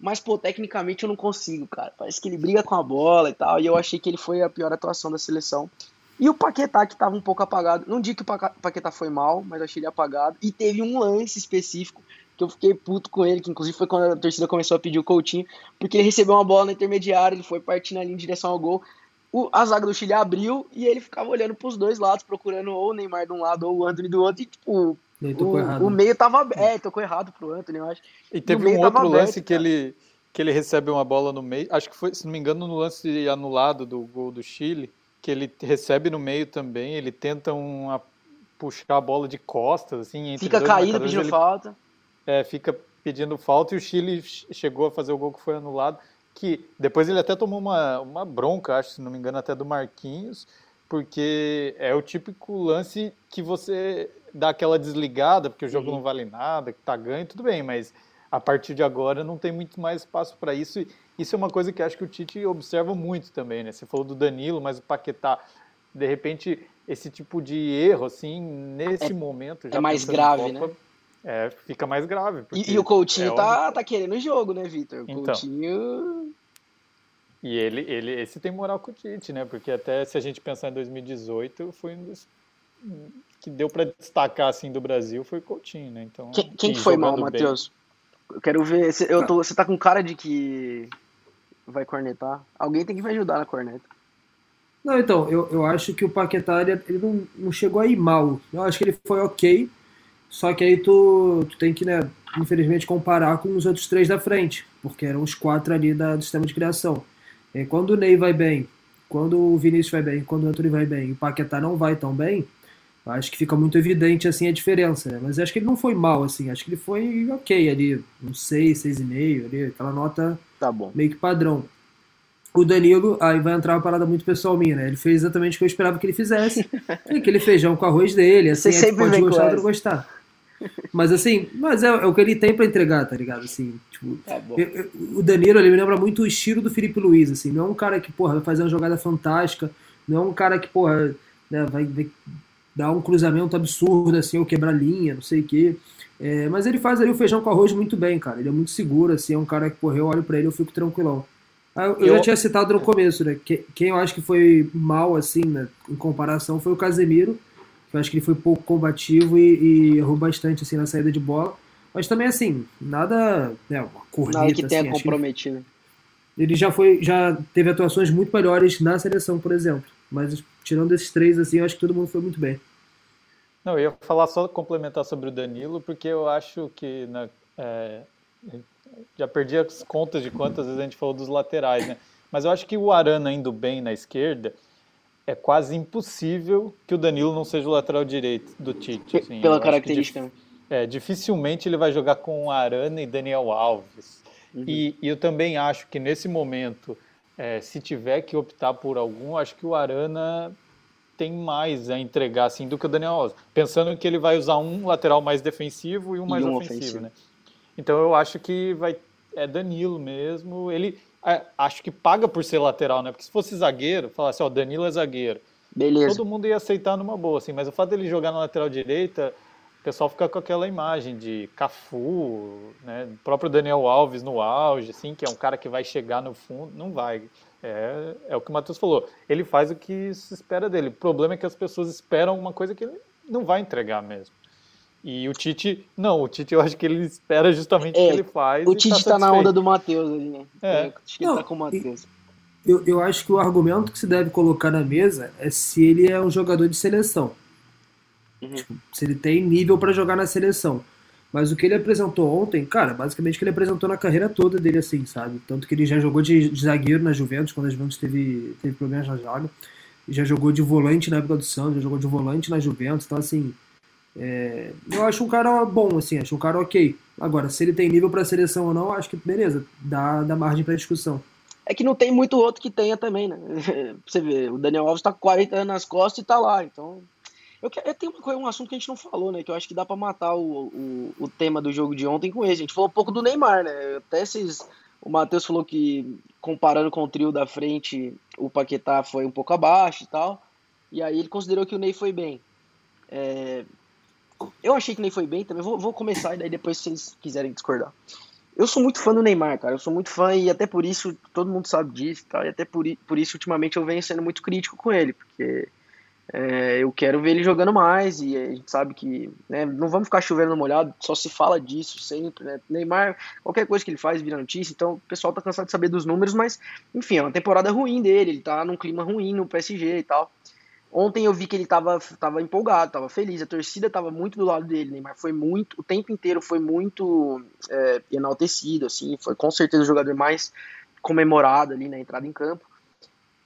Mas, pô, tecnicamente eu não consigo, cara. Parece que ele briga com a bola e tal. E eu achei que ele foi a pior atuação da seleção. E o Paquetá, que tava um pouco apagado. Não digo que o Paquetá foi mal, mas achei ele apagado. E teve um lance específico que eu fiquei puto com ele, que inclusive foi quando a torcida começou a pedir o Coutinho, porque ele recebeu uma bola na intermediária, ele foi partindo ali em direção ao gol. O, a zaga do Chile abriu e ele ficava olhando para os dois lados, procurando ou o Neymar de um lado ou o Anthony do outro, e tipo, o, errado, o, meio tava. É, tocou errado pro Anthony, eu acho.
E teve um outro lance aberto, que ele, que ele recebe uma bola no meio, acho que foi, se não me engano, no lance anulado do gol do Chile, que ele recebe no meio também, ele tenta uma, puxar a bola de costas, assim,
Fica caído, pedindo ele, falta
é, fica pedindo falta e o Chile chegou a fazer o gol que foi anulado, que depois ele até tomou uma, uma bronca, acho, se não me engano, até do Marquinhos, porque é o típico lance que você dá aquela desligada, porque o jogo uhum. não vale nada, que tá ganho, tudo bem, mas a partir de agora não tem muito mais espaço para isso. E isso é uma coisa que acho que o Tite observa muito também, né? Você falou do Danilo, mas o Paquetá, de repente, esse tipo de erro, assim, nesse
é,
momento...
Já é mais grave, Copa, né?
é, fica mais grave.
E, e, o Coutinho é tá, tá querendo o jogo, né, Vitor? O então, Coutinho.
E ele, ele, esse tem moral com o Tite, né? Porque até se a gente pensar em 2018, foi um dos que deu para destacar assim do Brasil foi o Coutinho, né? Então,
quem, quem foi mal, Matheus? Eu quero ver. Eu tô, você tá com cara de que vai cornetar. Alguém tem que me ajudar na corneta.
Não, então, eu, eu acho que o Paquetá ele, ele não, não chegou aí mal. Eu acho que ele foi ok, só que aí tu, tu tem que, né, infelizmente, comparar com os outros três da frente, porque eram os quatro ali da, do sistema de criação. E quando o Ney vai bem, quando o Vinícius vai bem, quando o Antônio vai bem e o Paquetá não vai tão bem, acho que fica muito evidente assim a diferença, né? Mas acho que ele não foi mal, assim, acho que ele foi ok ali, um 6, 6,5, ali, aquela nota
tá bom.
meio que padrão. O Danilo, aí vai entrar uma parada muito pessoal minha, né? Ele fez exatamente o que eu esperava que ele fizesse. aquele feijão com arroz dele, assim,
Você sempre
pode gostar ou
não
gostar. Mas assim, mas é, é, o que ele tem para entregar, tá ligado? Assim, tipo,
tá
eu, eu, o Danilo, ele me lembra muito o estilo do Felipe Luiz, assim, não é um cara que, porra, vai fazer uma jogada fantástica, não é um cara que, porra, né, vai, vai dar um cruzamento absurdo, assim, ou quebrar linha, não sei o quê. É, mas ele faz ali o feijão com arroz muito bem, cara. Ele é muito seguro, assim, é um cara que, porra, eu olho pra ele eu fico tranquilão. Ah, eu, eu já tinha citado no começo, né? Quem eu acho que foi mal, assim, né, em comparação, foi o Casemiro. Que eu acho que ele foi pouco combativo e, e, errou bastante, assim, na saída de bola. Mas também, assim, nada. Né, uma corrida,
nada que tenha
assim,
comprometido.
Ele, ele já foi, já teve atuações muito melhores na seleção, por exemplo. Mas tirando esses três, assim, eu acho que todo mundo foi muito bem.
Não, eu ia falar só complementar sobre o Danilo, porque eu acho que na, é, já perdi as contas de quantas vezes a gente falou dos laterais, né? Mas eu acho que o Arana indo bem na esquerda é quase impossível que o Danilo não seja o lateral direito do Tite. Assim.
Pela característica.
Dif é, dificilmente ele vai jogar com o Arana e Daniel Alves. Uhum. E, e, eu também acho que nesse momento, é, se tiver que optar por algum, acho que o Arana tem mais a entregar assim do que o Daniel Alves. Pensando que ele vai usar um lateral mais defensivo e um mais e um ofensivo, ofensivo, né? Então eu acho que vai é Danilo mesmo. Ele é, acho que paga por ser lateral, né? Porque se fosse zagueiro, falasse, ó, Danilo é zagueiro.
Beleza.
Todo mundo ia aceitar numa boa, assim, mas o fato dele jogar na lateral direita, o pessoal fica com aquela imagem de Cafu, né? O próprio Daniel Alves no auge, assim, que é um cara que vai chegar no fundo, não vai. É, é o que o Matheus falou. Ele faz o que se espera dele. O problema é que as pessoas esperam alguma coisa que ele não vai entregar mesmo. E o Tite, não, o Tite eu acho que ele espera justamente o
é,
que ele faz.
O Tite tá, tá na onda do Matheus ali, né?
É.
Que não, ele tá com o Matheus.
Eu, eu acho que o argumento que se deve colocar na mesa é se ele é um jogador de seleção. Uhum. Tipo, se ele tem nível para jogar na seleção. Mas o que ele apresentou ontem, cara, basicamente o que ele apresentou na carreira toda dele, assim, sabe? Tanto que ele já jogou de, de zagueiro na Juventus, quando a Juventus teve, teve problemas na zaga. Já jogou de volante na época do Santos, já jogou de volante na Juventus. Então, assim, é, eu acho um cara bom, assim, acho um cara ok. Agora, se ele tem nível para seleção ou não, acho que beleza, dá, dá margem para discussão.
É que não tem muito outro que tenha também, né? Você vê, o Daniel Alves tá com 40 anos nas costas e tá lá, então. Eu, eu tenho uma, um assunto que a gente não falou, né? Que eu acho que dá para matar o, o, o, tema do jogo de ontem com esse. A gente falou um pouco do Neymar, né? Até esses. O Matheus falou que, comparando com o trio da frente, o Paquetá foi um pouco abaixo e tal. E aí ele considerou que o Ney foi bem. É, eu achei que nem foi bem também. Vou, vou começar e daí depois vocês quiserem discordar. Eu sou muito fã do Neymar, cara. Eu sou muito fã e até por isso todo mundo sabe disso, tá? E até por, por isso ultimamente eu venho sendo muito crítico com ele, porque é, eu quero ver ele jogando mais e a gente sabe que né, não vamos ficar chovendo molhado, só se fala disso sempre, né? Neymar, qualquer coisa que ele faz vira notícia, então o pessoal tá cansado de saber dos números, mas enfim, é uma temporada ruim dele, ele tá num clima ruim no PSG e tal. Ontem eu vi que ele estava tava empolgado, estava feliz, a torcida estava muito do lado dele, Neymar foi muito, o tempo inteiro foi muito é, enaltecido, assim, foi com certeza o jogador mais comemorado ali na entrada em campo.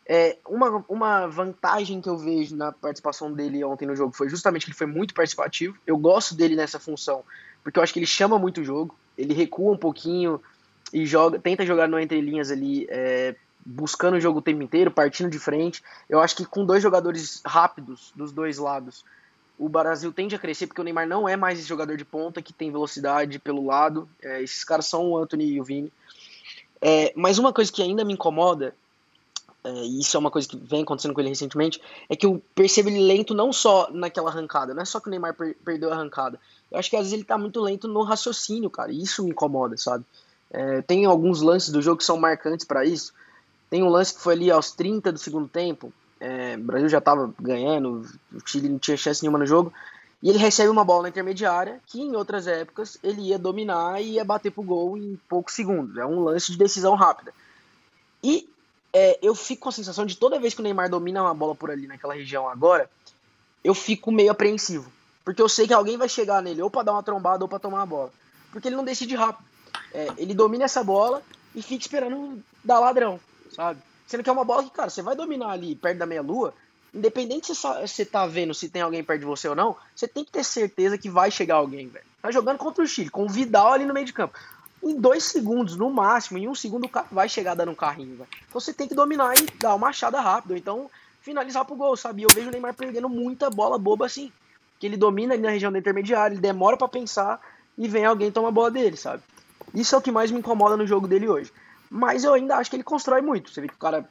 É, uma, uma vantagem que eu vejo na participação dele ontem no jogo foi justamente que ele foi muito participativo. Eu gosto dele nessa função, porque eu acho que ele chama muito o jogo, ele recua um pouquinho e joga, tenta jogar no entre linhas ali, é, buscando o jogo o tempo inteiro, partindo de frente. Eu acho que com dois jogadores rápidos dos dois lados, o Brasil tende a crescer, porque o Neymar não é mais esse jogador de ponta que tem velocidade pelo lado. É, esses caras são o Anthony e o Vini. É, mas uma coisa que ainda me incomoda, e isso é uma coisa que vem acontecendo com ele recentemente, é que eu percebo ele lento não só naquela arrancada, não é só que o Neymar per perdeu a arrancada. Eu acho que às vezes ele tá muito lento no raciocínio, cara, e isso me incomoda, sabe? É, tem alguns lances do jogo que são marcantes para isso. Tem um lance que foi ali aos 30 do segundo tempo. É, o Brasil já estava ganhando, o Chile não tinha chance nenhuma no jogo. E ele recebe uma bola na intermediária que em outras épocas ele ia dominar e ia bater pro gol em poucos segundos. É um lance de decisão rápida. É, eu fico com a sensação de toda vez que o Neymar domina uma bola por ali naquela região agora, eu fico meio apreensivo. Porque eu sei que alguém vai chegar nele ou para dar uma trombada ou para tomar a bola. Porque ele não decide rápido. É, ele domina essa bola e fica esperando dar ladrão, sabe? Sendo que é uma bola que, cara, você vai dominar ali perto da meia-lua, independente se você tá vendo se tem alguém perto de você ou não, você tem que ter certeza que vai chegar alguém, velho. Tá jogando contra o Chile, com o Vidal ali no meio de campo em dois segundos, no máximo, em um segundo vai chegar dando um carrinho, velho. Então você tem que dominar e dar uma machada rápido, então finalizar pro gol, sabe? Eu vejo o Neymar perdendo muita bola boba assim, que ele domina ali na região da intermediária, ele demora para pensar e vem alguém tomar a bola dele, sabe? Isso é o que mais me incomoda no jogo dele hoje. Mas eu ainda acho que ele constrói muito. Você vê que o cara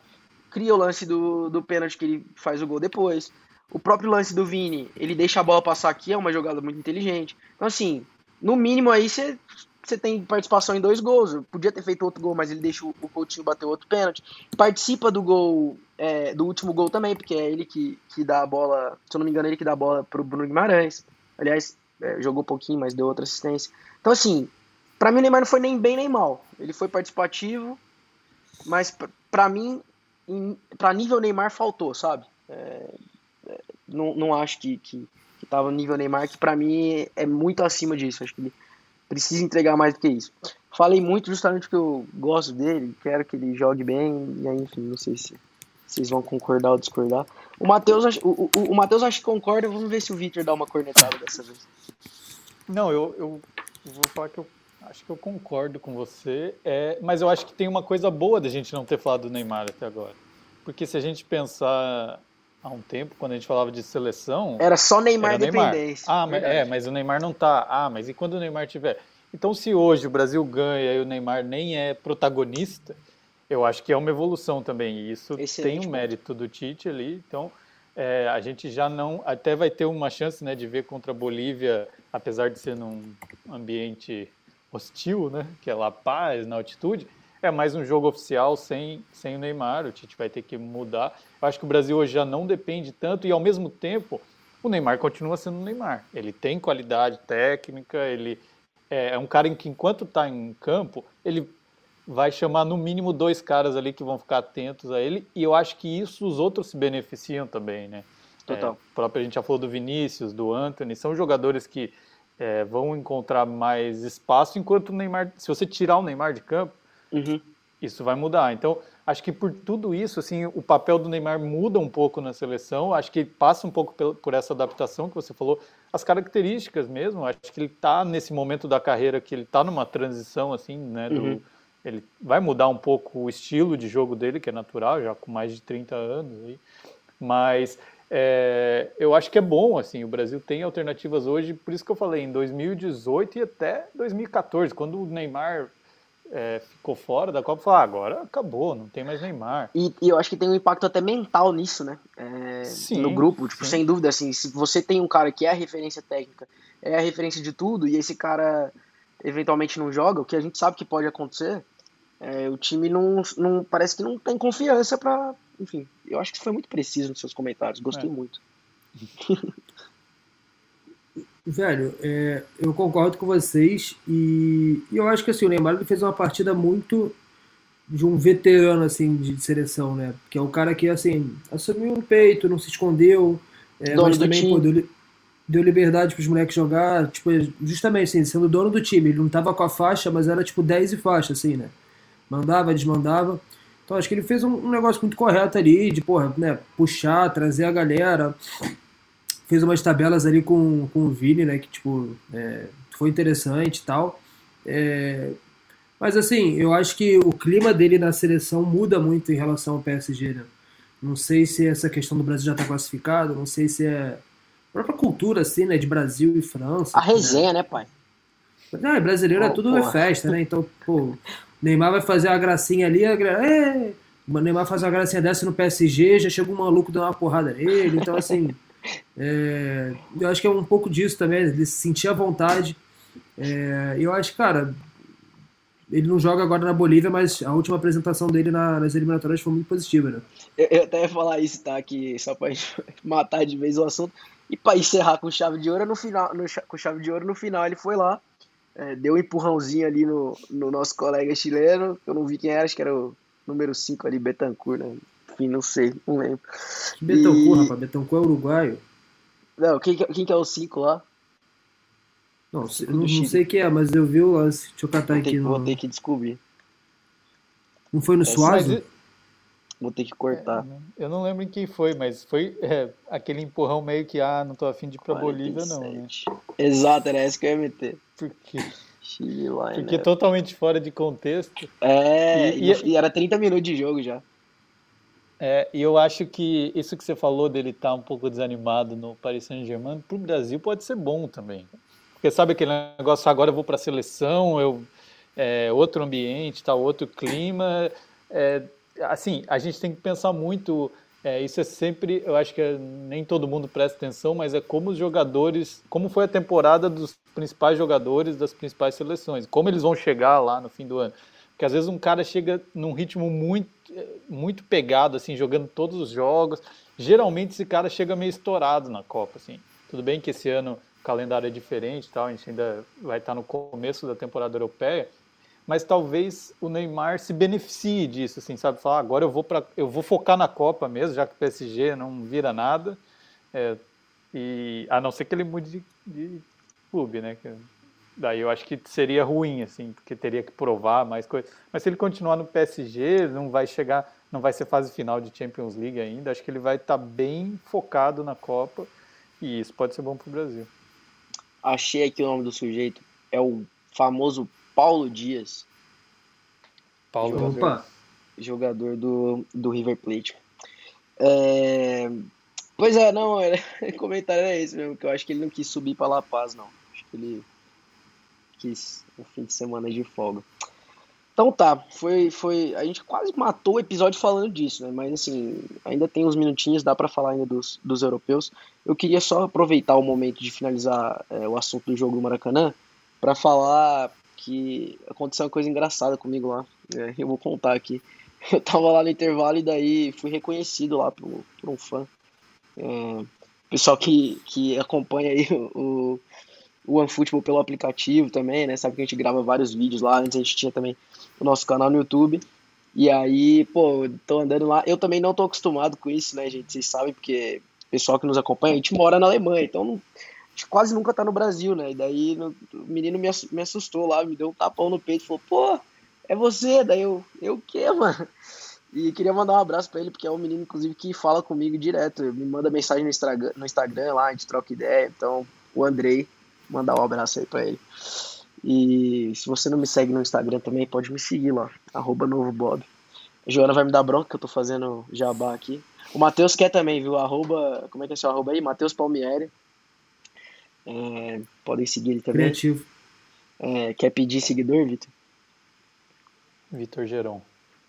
cria o lance do, do pênalti que ele faz o gol depois. O próprio lance do Vini, ele deixa a bola passar aqui, é uma jogada muito inteligente. Então, assim, no mínimo aí você você tem participação em dois gols. Podia ter feito outro gol, mas ele deixa o Coutinho bater outro pênalti. Participa do gol, é, do último gol também, porque é ele que, que dá a bola, se eu não me engano, é ele que dá a bola pro Bruno Guimarães. Aliás, é, jogou pouquinho, mas deu outra assistência. Então, assim, para mim o Neymar não foi nem bem nem mal. Ele foi participativo, mas para mim, para nível Neymar, faltou, sabe? É, é, não, não acho que, que, que tava no nível Neymar, que para mim é muito acima disso. Acho que ele precisa entregar mais do que isso. Falei muito justamente porque eu gosto dele, quero que ele jogue bem, e aí, enfim, não sei se vocês vão concordar ou discordar. O Matheus, o, o, o Matheus acho que concorda, vamos ver se o Victor dá uma cornetada dessa vez.
Não, eu, eu vou falar que eu acho que eu concordo com você, é, mas eu acho que tem uma coisa boa da gente não ter falado do Neymar até agora. Porque se a gente pensar há um tempo, quando a gente falava de seleção.
Era só Neymar era dependência.
Ah, mas, é, mas o Neymar não tá. Ah, mas e quando o Neymar tiver? Então, se hoje o Brasil ganha e o Neymar nem é protagonista, eu acho que é uma evolução também. E isso Excelente tem um mérito do Tite ali. Então, é, a gente já não. Até vai ter uma chance né, de ver contra a Bolívia, apesar de ser num ambiente hostil, né, que é La Paz, na altitude é mais um jogo oficial sem, sem o Neymar, o Tite vai ter que mudar. Eu acho que o Brasil hoje já não depende tanto e, ao mesmo tempo, o Neymar continua sendo o Neymar. Ele tem qualidade técnica, ele é, é um cara em que, enquanto está em campo, ele vai chamar no mínimo dois caras ali que vão ficar atentos a ele, e eu acho que isso os outros se beneficiam também, né?
Total. É,
próprio, a gente já falou do Vinícius, do Anthony, são jogadores que é, vão encontrar mais espaço, enquanto o Neymar, se você tirar o Neymar de campo,
Uhum.
Isso vai mudar. Então, acho que por tudo isso, assim, o papel do Neymar muda um pouco na seleção. Acho que passa um pouco por essa adaptação que você falou, as características mesmo. Acho que ele está nesse momento da carreira que ele está numa transição, assim, né? Do, uhum. Ele vai mudar um pouco o estilo de jogo dele, que é natural, já com mais de 30 anos. Aí. Mas é, eu acho que é bom, assim, o Brasil tem alternativas hoje, por isso que eu falei, em 2018 e até 2014, quando o Neymar é, ficou fora da Copa, falou, ah, agora acabou, não tem mais Neymar.
E, e, eu acho que tem um impacto até mental nisso, né? É, sim, no grupo, tipo, sim. sem dúvida, assim, se você tem um cara que é a referência técnica, é a referência de tudo, e esse cara eventualmente não joga, o que a gente sabe que pode acontecer, é, o time não, não parece que não tem confiança para, enfim, eu acho que foi muito preciso nos seus comentários, gostei é. muito.
Velho, é, eu concordo com vocês e, e, eu acho que assim, o Neymar ele fez uma partida muito de um veterano assim de, seleção, né? Que é o cara que assim assumiu o peito, não se escondeu, é, mas também pô, deu, deu liberdade para os moleques jogar, tipo, justamente assim, sendo dono do time, ele não tava com a faixa, mas era tipo 10 e faixa assim, né? Mandava, desmandava. Então acho que ele fez um, um negócio muito correto ali, de porra, né, puxar, trazer a galera, fez umas tabelas ali com, com o Vini, né? Que, tipo, é, foi interessante e tal. É, mas, assim, eu acho que o clima dele na seleção muda muito em relação ao PSG, né? Não sei se essa questão do Brasil já está classificado, não sei se é a própria cultura, assim, né? De Brasil e França.
A resenha, né, né pai?
Não, brasileiro oh, é tudo porra. festa, né? Então, pô, Neymar vai fazer a gracinha ali, a gra... é, o Neymar faz uma gracinha dessa no PSG, já chega um maluco dando uma porrada nele, então assim, é, eu acho que é um pouco disso também, ele se sentir à vontade. É, eu acho, cara, ele não joga agora na Bolívia, mas a última apresentação dele na, nas eliminatórias foi muito positiva, né?
Eu, eu até ia falar isso, tá? Que só pra matar de vez o assunto. E para encerrar com chave de ouro no final, no, com chave de ouro no final, ele foi lá, é, deu um empurrãozinho ali no, no nosso colega chileno, eu não vi quem era, acho que era o número 5 ali, Betancourt, né? Enfim, não sei, não lembro.
Betancourt, e... rapaz, Betancourt é uruguaio.
Não, quem, quem que é o 5 lá?
Não, não, não sei quem é, mas eu vi o lance. Deixa eu catar aqui.
no... Vou ter que descobrir.
Não foi no é, Suazo?
Mas... Vou ter que cortar.
É, eu não lembro em quem foi, mas foi é, aquele empurrão meio que, ah, não tô afim de ir pra 47. Bolívia, não. Né?
Exato, era essa que eu ia meter.
Por quê? Chile Porque totalmente fora de contexto.
É, e, e, e, era 30 minutos de jogo já.
É, e eu acho que isso que você falou dele estar tá um pouco desanimado no Paris Saint-Germain, pro Brasil pode ser bom também. Porque sabe aquele negócio, agora eu vou para a seleção, eu, é, outro ambiente, tá, outro clima. É, assim, a gente tem que pensar muito. É, isso é sempre, eu acho que é, nem todo mundo presta atenção, mas é como os jogadores, como foi a temporada dos principais jogadores das principais seleções, como eles vão chegar lá no fim do ano. Porque às vezes um cara chega num ritmo muito, muito pegado, assim, jogando todos os jogos. Geralmente esse cara chega meio estourado na Copa, assim. Tudo bem que esse ano o calendário é diferente, tal, a gente ainda vai estar no começo da temporada europeia, mas talvez o Neymar se beneficie disso, assim, sabe? Falar, ah, agora eu vou para, eu vou focar na Copa mesmo, já que o PSG não vira nada, é, e a não ser que ele mude de, de clube, né? Daí eu acho que seria ruim, assim, porque teria que provar mais coisas. Mas se ele continuar no PSG, não vai chegar, não vai ser fase final de Champions League ainda. Acho que ele vai estar bem focado na Copa e isso pode ser bom para o Brasil.
Achei aqui o nome do sujeito. É o famoso Paulo Dias.
Paulo
jogador, Opa. jogador do, do River Plate. É... Pois é, não, era, o comentário é esse mesmo, que eu acho que ele não quis subir para La Paz, não. Acho que ele quis um fim de semana de folga. Então tá, foi, foi. A gente quase matou o episódio falando disso, né? Mas assim, ainda tem uns minutinhos, dá para falar ainda dos, dos europeus. Eu queria só aproveitar o momento de finalizar é, o assunto do jogo do Maracanã para falar que aconteceu uma coisa engraçada comigo lá. É, eu vou contar aqui. Eu tava lá no intervalo e daí fui reconhecido lá por, por um fã. É, pessoal que, que acompanha aí o, o OneFootball pelo aplicativo também, né? Sabe que a gente grava vários vídeos lá. Antes a gente tinha também o nosso canal no YouTube. E aí, pô, tô andando lá. Eu também não tô acostumado com isso, né, gente? Vocês sabem, porque o pessoal que nos acompanha, a gente mora na Alemanha, então não, a gente quase nunca tá no Brasil, né? E daí no, o menino me, me assustou lá, me deu um tapão no peito, falou, pô, é você? Daí eu, eu o quê, mano? E queria mandar um abraço para ele, porque é um menino, inclusive, que fala comigo direto. Me manda mensagem no Instagram, no Instagram lá, a gente troca ideia. Então, o Andrei, mandar um abraço aí pra ele. E se você não me segue no Instagram também, pode me seguir lá, arroba novobob. A Joana vai me dar bronca que eu tô fazendo jabá aqui. O Matheus quer também, viu? Arroba, como é que é seu arroba aí? Matheus Palmieri. É, podem seguir ele também.
Criativo.
É, quer pedir seguidor, Vitor?
Vitor Geron.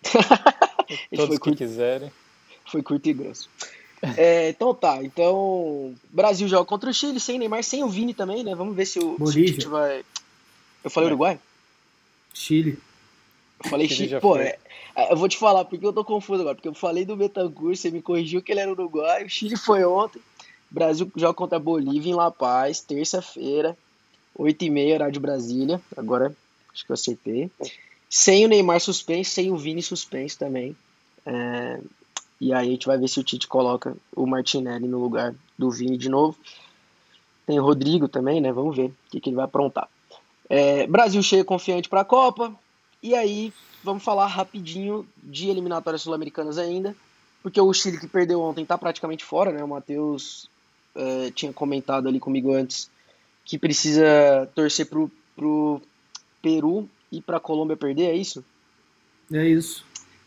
Todos que curto, quiserem.
Foi curto e grosso. É, então tá, então. Brasil joga contra o Chile, sem Neymar, sem o Vini também, né? Vamos ver se o,
Bolívia.
Se o vai. Eu falei Uruguai?
Chile.
Eu falei Chile, Chile pô, é, é, eu vou te falar porque eu tô confuso agora, porque eu falei do Betancourt, você me corrigiu que ele era Uruguai, o Chile foi ontem. Brasil joga contra a Bolívia em La Paz, terça-feira, 8h30, horário de Brasília. Agora, acho que eu acertei. Sem o Neymar suspenso, sem o Vini suspenso também. É, e aí a gente vai ver se o Tite coloca o Martinelli no lugar do Vini de novo. Tem o Rodrigo também, né? Vamos ver o que, que ele vai aprontar. É, Brasil cheio confiante para a Copa. E aí vamos falar rapidinho de eliminatórias sul-americanas ainda. Porque o Chile que perdeu ontem está praticamente fora, né? O Matheus é, tinha comentado ali comigo antes que precisa torcer pro, pro Peru e pra Colômbia perder, é isso?
É isso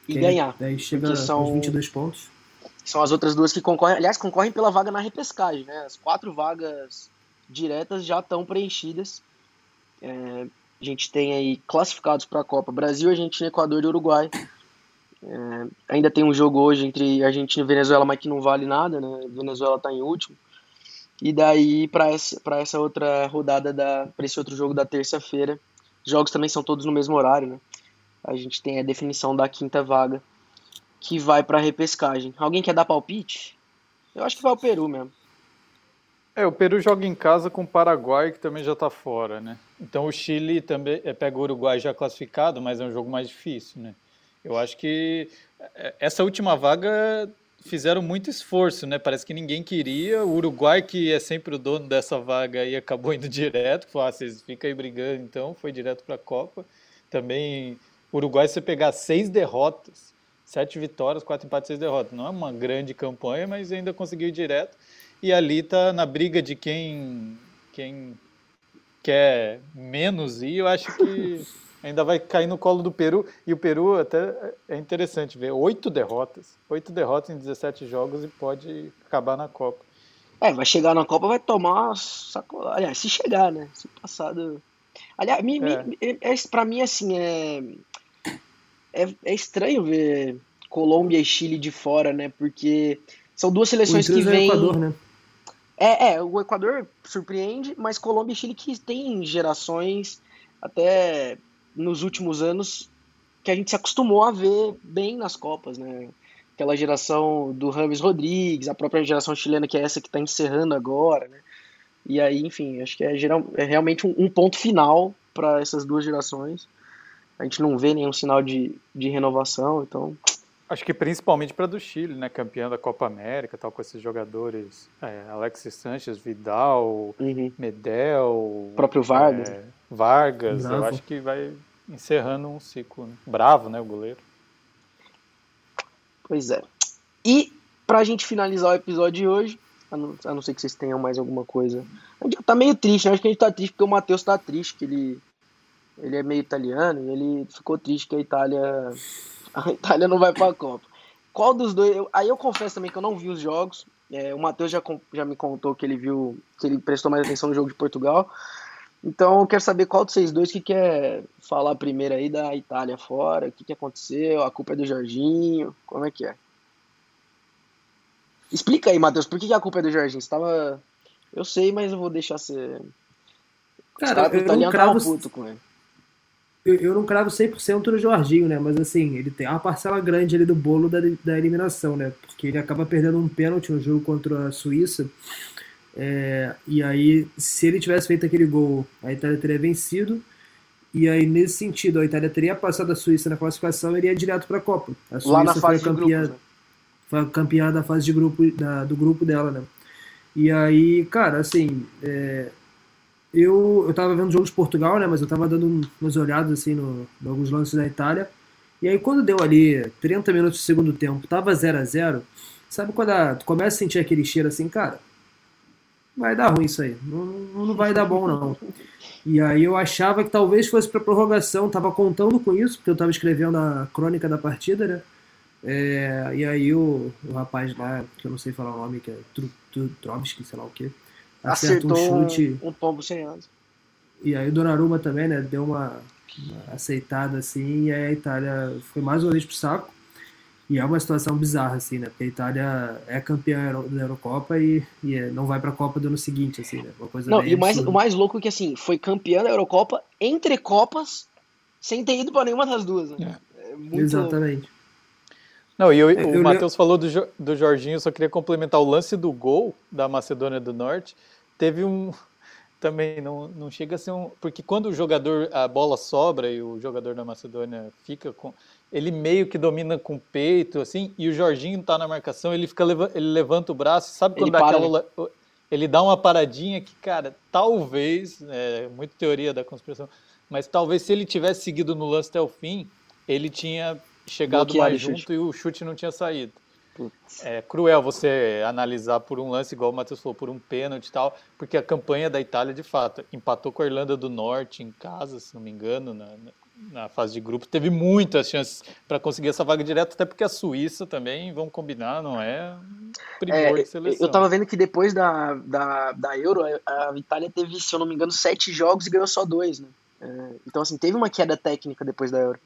e que ganhar.
Daí chega são, aos 22 pontos.
São as outras duas que concorrem, aliás, concorrem pela vaga na repescagem, né? As quatro vagas diretas já estão preenchidas. É, a gente tem aí classificados para a Copa Brasil, Argentina, Equador e Uruguai. É, ainda tem um jogo hoje entre Argentina e Venezuela, mas que não vale nada, né? Venezuela está em último. E daí para essa, essa outra rodada para esse outro jogo da terça-feira, jogos também são todos no mesmo horário, né? A gente tem a definição da quinta vaga que vai para repescagem. Alguém quer dar palpite? Eu acho que vai o Peru mesmo.
É, o Peru joga em casa com o Paraguai, que também já está fora, né? Então o Chile também é, pega o Uruguai já classificado, mas é um jogo mais difícil, né? Eu acho que é, essa última vaga fizeram muito esforço, né? Parece que ninguém queria. O Uruguai, que é sempre o dono dessa vaga, aí acabou indo direto. Falou, ah, vocês ficam aí brigando, então foi direto para a Copa. Também, Uruguai, se você pegar seis derrotas, sete vitórias, quatro empates, seis derrotas. Não é uma grande campanha, mas ainda conseguiu ir direto. E ali tá na briga de quem, quem quer menos ir. Eu acho que ainda vai cair no colo do Peru. E o Peru até é interessante ver, oito derrotas. Oito derrotas em 17 jogos e pode acabar na Copa.
É, vai chegar na Copa, vai tomar saco... Aliás, se chegar, né? Se passado. Aliás, me, é. Me, é, é, pra mim, assim, é... é. É estranho ver Colômbia e Chile de fora, né? Porque são duas seleções que vêm. É, Equador, né? é, é, o Equador surpreende, mas Colômbia e Chile que tem gerações até nos últimos anos que a gente se acostumou a ver bem nas Copas, né? Aquela geração do Rames Rodrigues, a própria geração chilena, que é essa que está encerrando agora, né? E aí, enfim, acho que é, geral, é realmente um, um ponto final para essas duas gerações. A gente não vê nenhum sinal de, de renovação, então.
Acho que principalmente para do Chile, né? Campeão da Copa América, tal, com esses jogadores é, Alexis Sanches, Vidal, uhum. Medel. O
próprio Vargas. É,
Vargas, Bravo. eu acho que vai encerrando um ciclo. Né? Bravo, né, o goleiro.
Pois é. E pra gente finalizar o episódio de hoje, a não, a não ser que vocês tenham mais alguma coisa. A gente tá meio triste, né? acho que a gente tá triste porque o Matheus tá triste, que ele, ele é meio italiano e ele ficou triste que a Itália. A Itália não vai pra Copa. Qual dos dois. Eu, aí eu confesso também que eu não vi os jogos. É, o Matheus já, já me contou que ele viu. que ele prestou mais atenção no jogo de Portugal. Então eu quero saber qual de vocês dois que quer falar primeiro aí da Itália fora, o que, que aconteceu, a culpa é do Jorginho, como é que é? Explica aí, Matheus, por que, a culpa é do Jorginho? Você tava. Eu sei, mas eu vou deixar você.
Cara, eu não cravo... puto com ele. Eu, eu não cravo 100% no Jorginho, né? Mas assim, ele tem uma parcela grande ali do bolo da, da eliminação, né? Porque ele acaba perdendo um pênalti no jogo contra a Suíça. É, e aí, se ele tivesse feito aquele gol, a Itália teria vencido. E aí, nesse sentido, a Itália teria passado a Suíça na classificação e iria direto para a Copa. A Suíça foi campeã, grupo, né? Foi campeã da fase de grupo, da, do grupo dela, né? E aí, cara, assim, é, eu, eu tava vendo o jogo de Portugal, né? Mas eu tava dando umas olhadas, assim, no, em alguns lances da Itália. E aí, quando deu ali 30 minutos do segundo tempo, tava 0 a 0 sabe quando a, tu começa a sentir aquele cheiro assim, cara, vai dar ruim isso aí. Não, não vai dar bom, não. E aí eu achava que talvez fosse para prorrogação, tava contando com isso, porque eu tava escrevendo a crônica da partida, né? É, e aí o, o, rapaz lá, que eu não sei falar o nome, que é Trovski, sei lá o que,
acertou um chute. Um, um pombo sem asa.
E aí o Donnarumma também, né, deu uma, uma aceitada assim, e aí a Itália foi mais uma vez pro saco. E é uma situação bizarra, assim, né? Porque a Itália é campeã da Eurocopa e, e é, não vai para a Copa do ano seguinte, assim, né? Uma coisa
não, e o mais, o mais louco é que, assim, foi campeã da Eurocopa entre Copas sem ter ido para nenhuma das duas, né?
É. É Exatamente.
Não, e eu, é, eu, o Matheus falou do, do Jorginho, eu só queria complementar o lance do gol da Macedônia do Norte. Teve um, também não, não chega a ser um. Porque quando o jogador, a bola sobra e o jogador da Macedônia fica com. Ele meio que domina com o peito, assim, e o Jorginho tá na marcação, ele fica ele levanta o braço, sabe quando ele dá aquela. Né? Ele dá uma paradinha que, cara, talvez, é muito teoria da conspiração, mas talvez se ele tivesse seguido no lance até o fim, ele tinha chegado mais junto e o chute não tinha saído. Putz. É cruel você analisar por um lance, igual o Matheus falou, por um pênalti e tal, porque a campanha da Itália, de fato, empatou com a Irlanda do Norte em casa, se não me engano, na, na fase de grupo. Teve muitas chances para conseguir essa vaga direta, até porque a Suíça também, vamos combinar, não é primor
é,
de seleção.
Eu tava vendo que depois da, da, da Euro, a Itália teve, se eu não me engano, sete jogos e ganhou só dois, né? É, então, assim, teve uma queda técnica depois da Euro.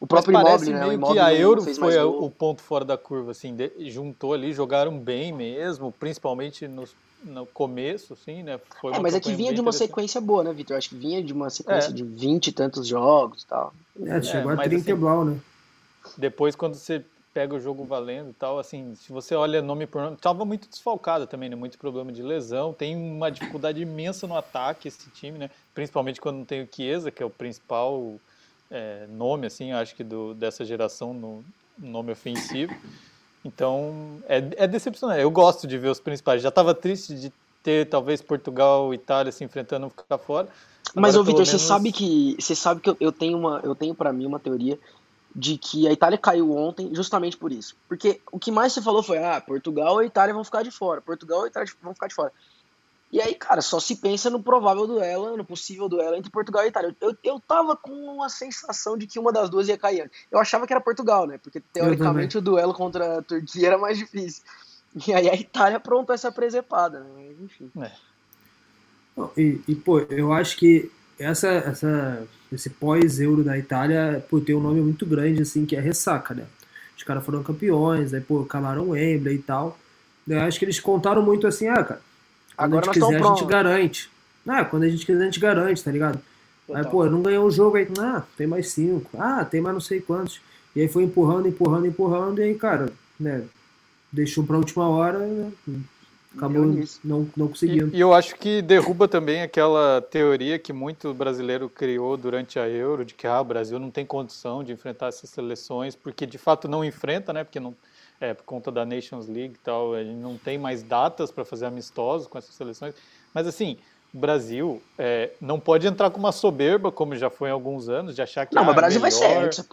O próprio Mas Immobile, né? O Immobile
que a Euro foi o ponto fora da curva, assim, de, juntou ali, jogaram bem mesmo, principalmente nos, no começo, assim, né?
Foi é, mas é que vinha de uma sequência boa, né, Vitor? Acho que vinha de uma sequência é. de 20 e tantos jogos e tal.
É, chegou é, a 30 assim, blau, né?
Depois, quando você pega o jogo valendo e tal, assim, se você olha nome por nome, tava muito desfalcado também, né? Muito problema de lesão, tem uma dificuldade imensa no ataque esse time, né? Principalmente quando não tem o Chiesa, que é o principal é, nome, assim, acho que do, dessa geração no nome ofensivo. Então, é, é decepcionante. Eu gosto de ver os principais. Já estava triste de ter, talvez, Portugal e Itália se enfrentando ficar fora.
Mas, ô, Vitor, menos... você sabe que, você sabe que eu, eu tenho, uma, eu tenho para mim uma teoria de que a Itália caiu ontem justamente por isso. Porque o que mais você falou foi, ah, Portugal e Itália vão ficar de fora. Portugal e Itália vão ficar de fora. E aí, cara, só se pensa no provável duelo, no possível duelo entre Portugal e Itália. Eu, eu tava com uma sensação de que uma das duas ia cair. Eu achava que era Portugal, né? Porque teoricamente o duelo contra a Turquia era mais difícil. E aí a Itália pronto essa presepada, né? Enfim. É.
E, e, pô, eu acho que essa, essa, esse pós-euro da Itália, pô, tem um nome muito grande, assim, que é ressaca, né? Os caras foram campeões, aí, pô, calaram o Wembley e tal. Eu acho que eles contaram muito assim, ah, cara, quando Agora a gente quiser, a gente garante. Ah, quando a gente quiser, a gente garante, tá ligado? Total. Aí, pô, não ganhou o jogo aí. Ah, tem mais cinco. Ah, tem mais não sei quantos. E aí foi empurrando, empurrando, empurrando. E aí, cara, né? Deixou pra última hora. Acabou não, não conseguindo.
E, e, eu acho que derruba também aquela teoria que muito brasileiro criou durante a Euro, de que ah, o Brasil não tem condição de enfrentar essas seleções, porque de fato não enfrenta, né? Porque não, é, por conta da Nations League e tal, a gente não tem mais datas para fazer amistosos com essas seleções. Mas assim, o Brasil é, não pode entrar com uma soberba, como já foi em alguns anos, de achar que.
Não, ah, mas o Brasil melhor... vai ser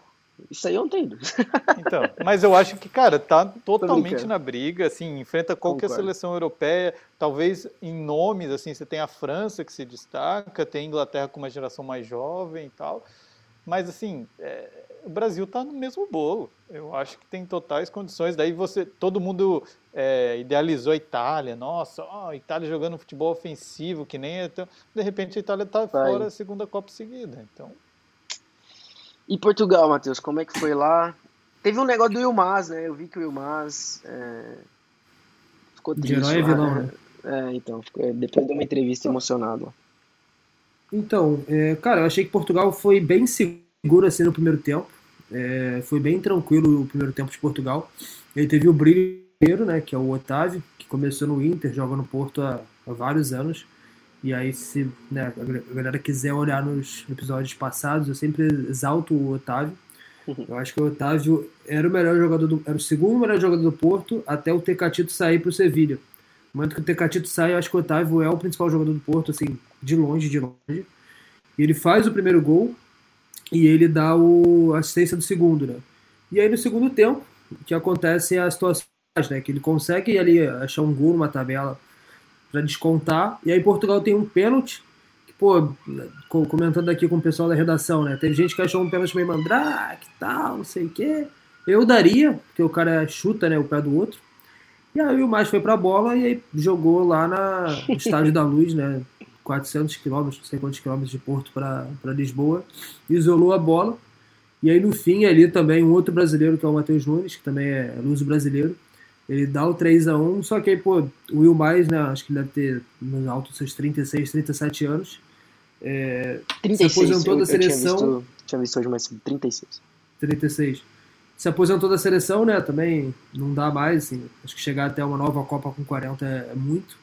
Isso aí eu entendo.
Então, mas eu acho que, cara, tá totalmente na briga, assim, enfrenta qualquer Concordo. seleção europeia, talvez em nomes, assim, você tem a França que se destaca, tem a Inglaterra com uma geração mais jovem e tal, mas, assim, é, o Brasil está no mesmo bolo. Eu acho que tem totais condições. Daí você, todo mundo é, idealizou a Itália. Nossa, ó, a Itália jogando futebol ofensivo, que nem. Então, de repente a Itália está fora a segunda Copa seguida. Então.
E Portugal, Matheus, como é que foi lá? Teve um negócio do Ilmaz, né? Eu vi que o Ilmaz é... ficou triste. De herói é vilão, né? É, então, depois de uma entrevista emocionado.
Então, é, cara, eu achei que Portugal foi bem seguro seguro assim no primeiro tempo. É, foi bem tranquilo o primeiro tempo de Portugal. Ele teve o brilho, né, que é o Otávio, que começou no Inter, joga no Porto há, há vários anos. E aí, se né, a galera quiser olhar nos episódios passados, eu sempre exalto o Otávio. Uhum. Eu acho que o Otávio era o melhor jogador do, era o segundo melhor jogador do Porto até o Tecatito sair para o Sevilha. No momento que o Tecatito sai, eu acho que o Otávio é o principal jogador do Porto, assim, de longe, de longe. E ele faz o primeiro gol, e ele dá o, assistência do segundo, né? E aí no segundo tempo, que acontece a situação, né? Que ele consegue ali achar um gol numa tabela para descontar, e aí Portugal tem um pênalti, que, pô, comentando aqui com o pessoal da redação, né? Teve gente que achou um pênalti meio mandrake tal, não sei o quê. Eu daria, porque o cara chuta, né, o pé do outro. E aí o mais foi pra bola e aí jogou lá na, Estádio da Luz, né? 400 quilômetros, não sei quantos quilômetros de Porto para Lisboa, isolou a bola. E aí no fim ali também um outro brasileiro, que é o Matheus Nunes, que também é luso brasileiro, ele dá o 3 a 1 só que aí, pô, o Will Mais, né, acho que ele deve ter no alto dos seus 36, 37 anos, é,
36, se aposentou eu, da seleção. Tinha visto, tinha visto hoje mais 36.
36. Se aposentou da seleção, né, também não dá mais, assim, acho que chegar até uma nova Copa com 40 é, é muito.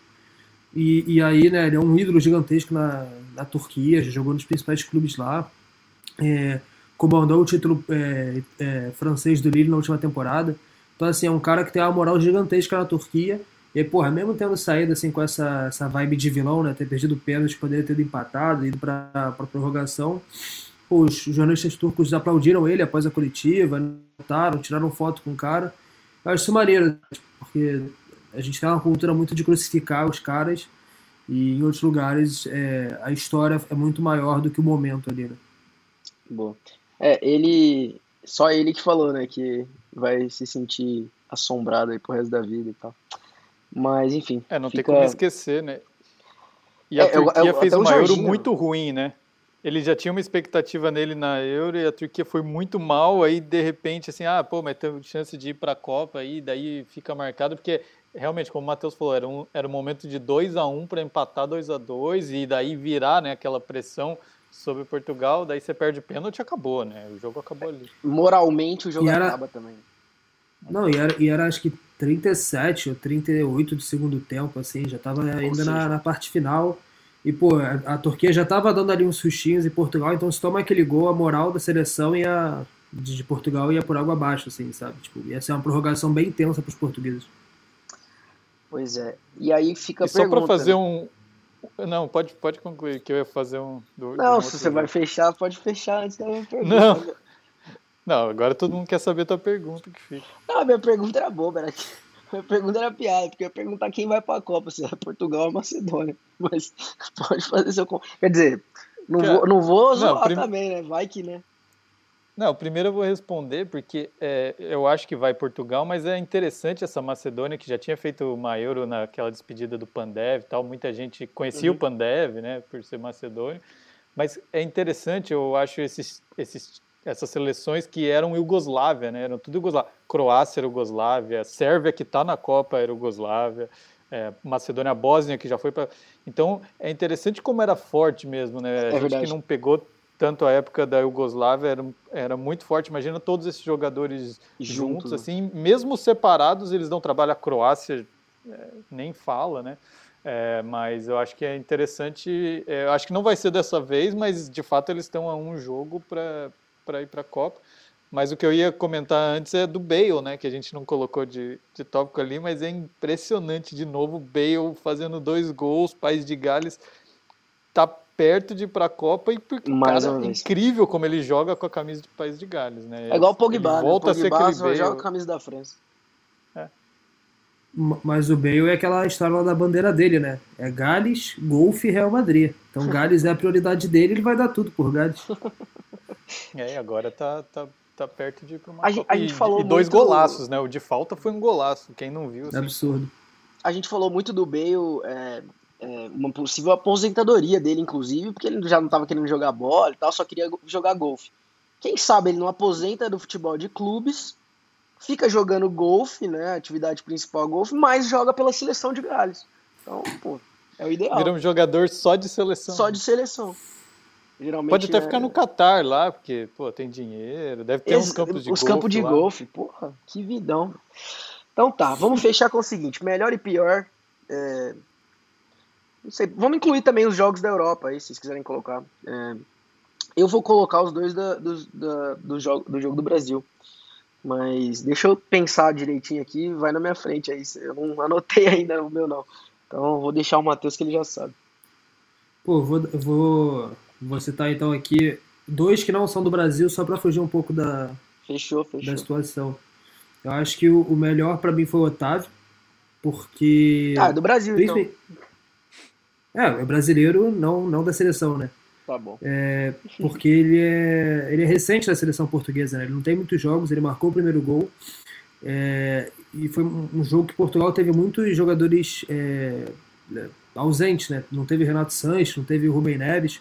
E, e aí, né, ele é um ídolo gigantesco na, na Turquia, já jogou nos principais clubes lá. É, comandou o título é, é, francês do Lille na última temporada. Então, assim, é um cara que tem uma moral gigantesca na Turquia. E, porra, mesmo tendo saído assim com essa, essa vibe de vilão, né? Ter perdido o pênalti, poder ter empatado, ido pra, pra prorrogação. Pô, os jornalistas turcos aplaudiram ele após a coletiva, notaram, tiraram foto com o cara. Eu acho isso maneiro, porque a gente tem uma cultura muito de crucificar os caras e em outros lugares é, a história é muito maior do que o momento ali, né?
Boa. É, ele. Só ele que falou, né, que vai se sentir assombrado aí pro resto da vida e tal. Mas, enfim.
É, não fica... tem como esquecer, né? E a é, Turquia eu, eu, fez uma Euro muito ruim, né? Ele já tinha uma expectativa nele na Euro e a Turquia foi muito mal, aí de repente assim, ah, pô, mas tem chance de ir para a Copa aí, daí fica marcado porque realmente, como o Matheus falou, era um, era um momento de 2 a 1 um para empatar 2 a 2 e daí virar né, aquela pressão sobre Portugal, daí você perde o pênalti e acabou, né? O jogo acabou ali.
Moralmente o jogo era... acaba também.
Não, e era, e era acho que 37 ou 38 do segundo tempo, assim, já estava ainda na, na, parte final. E, pô, a, a Turquia já estava dando ali uns sustinhos em Portugal, então se toma aquele gol, a moral da seleção ia, de, de Portugal ia por água abaixo, assim, sabe? Tipo, ia ser uma prorrogação bem tensa para os portugueses.
Pois é. E aí fica
e
a só pergunta.
Só para fazer né? um. Não, pode, pode concluir, que eu ia fazer um.
Do, não, se você vai fechar, pode fechar antes da minha pergunta.
Não. Não, agora todo mundo quer saber a tua pergunta que fica.
Não, minha pergunta era boba, era que minha pergunta era piada, porque eu ia perguntar quem vai pra Copa, se é Portugal ou Macedônia. Mas pode fazer seu. Quer dizer, não Cara, vou, não vou zoar não, prim... também, né? Vai que, né?
Não, primeiro eu vou responder, porque é, eu acho que vai Portugal, mas é interessante essa Macedônia, que já tinha feito uma Euro naquela despedida do Pandev e tal. Muita gente conhecia uhum. o Pandev, né, por ser macedônio. Mas é interessante, eu acho, esses, esses essas seleções que eram Iugoslávia, né? Eram tudo Iugoslávia. Croácia era Iugoslávia, Sérvia que está na Copa era Iugoslávia, é, Macedônia, Bósnia que já foi para. Então é interessante como era forte mesmo, né? A é gente verdade. que não pegou tanto a época da Iugoslávia era, era muito forte. Imagina todos esses jogadores juntos, juntos assim, mesmo separados eles dão trabalho. A Croácia é, nem fala, né? É, mas eu acho que é interessante. É, eu acho que não vai ser dessa vez, mas de fato eles estão a um jogo para para ir para a Copa. Mas o que eu ia comentar antes é do Bale, né? Que a gente não colocou de, de tópico ali, mas é impressionante de novo o Bale fazendo dois gols, País de Gales tá perto de ir para a Copa e porque Mais cara, é incrível como ele joga com a camisa de País de Gales, né?
É igual o Pogba, ele volta né? O Pogba a ser aquele Bale. joga a camisa da França.
É. Mas o Bale é aquela história da bandeira dele, né? É Gales, Golfe e Real Madrid. Então Gales é a prioridade dele, ele vai dar tudo por Gales.
É, agora tá, tá, tá perto de ir para uma
a, Copa. A gente
e,
falou
e dois muito... golaços, né? O de falta foi um golaço. Quem não viu.
Assim, é absurdo.
A gente falou muito do Bale, é, é, uma possível aposentadoria dele, inclusive, porque ele já não estava querendo jogar bola e tal, só queria jogar golfe. Quem sabe ele não aposenta do futebol de clubes, fica jogando golfe, né? Atividade principal golfe, mas joga pela seleção de Gales. Então, pô, é o ideal.
Vira um jogador só de seleção.
Só de seleção.
Geralmente Pode até é... ficar no Catar lá, porque, pô, tem dinheiro, deve ter uns campos de
os
golfe. Os
campos de lá. golfe, porra, que vidão. Então tá, vamos fechar com o seguinte: melhor e pior. É... Não sei, vamos incluir também os jogos da Europa aí, se vocês quiserem colocar. É... Eu vou colocar os dois da, do, da, do, jogo, do jogo do Brasil. Mas deixa eu pensar direitinho aqui, vai na minha frente aí. Eu não anotei ainda o meu, não. Então vou deixar o Matheus que ele já sabe.
Pô, vou, vou Vou citar então aqui dois que não são do Brasil, só para fugir um pouco da,
fechou, fechou.
da situação. Eu acho que o, o melhor para mim foi o Otávio, porque.
Ah, do Brasil, então.
É, é brasileiro, não, não da seleção, né?
Tá bom.
É, porque ele é, ele é recente da seleção portuguesa, né? Ele não tem muitos jogos, ele marcou o primeiro gol. É, e foi um jogo que Portugal teve muitos jogadores é, ausentes, né? Não teve Renato Sanches, não teve o Rubem Neves.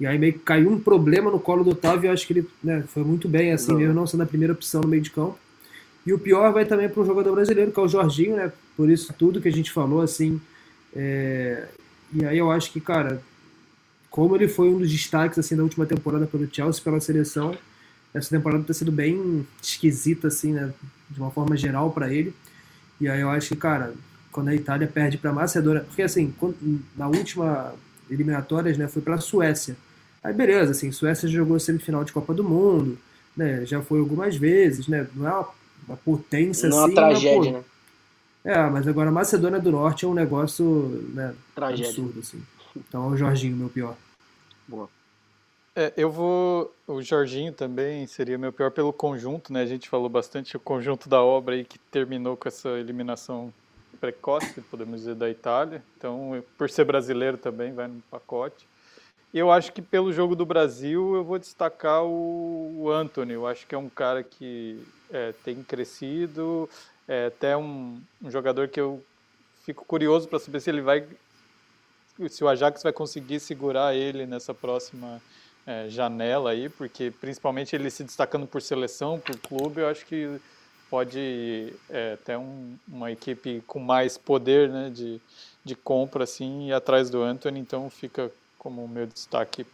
E aí meio que caiu um problema no colo do Otávio eu acho que ele né, foi muito bem, assim, não. mesmo não sendo a primeira opção no meio de campo. E o pior vai também para um jogador brasileiro, que é o Jorginho, né? Por isso tudo que a gente falou, assim. É... E aí eu acho que, cara, como ele foi um dos destaques assim da última temporada pelo Chelsea, pela seleção, essa temporada está sendo bem esquisita, assim, né? De uma forma geral para ele. E aí eu acho que, cara, quando a Itália perde para a Macedônia, porque assim, na última eliminatórias, né, foi para a Suécia. Aí beleza, assim, Suécia jogou semifinal de Copa do Mundo, né? Já foi algumas vezes, né? Não é uma, uma potência
não
assim.
É uma tragédia, né?
É, mas agora a Macedônia do Norte é um negócio né,
tragédia.
absurdo, assim. Então é o Jorginho, meu pior.
Boa.
É, eu vou. O Jorginho também seria meu pior pelo conjunto, né? A gente falou bastante o conjunto da obra aí que terminou com essa eliminação precoce, podemos dizer, da Itália. Então, por ser brasileiro também, vai no pacote. Eu acho que pelo jogo do Brasil eu vou destacar o, o Anthony. Eu acho que é um cara que é, tem crescido, é até um, um jogador que eu fico curioso para saber se ele vai, se o Ajax vai conseguir segurar ele nessa próxima é, janela aí, porque principalmente ele se destacando por seleção, por clube, eu acho que pode é, ter um, uma equipe com mais poder né, de, de compra assim, ir atrás do Anthony, então fica como o meu destaque.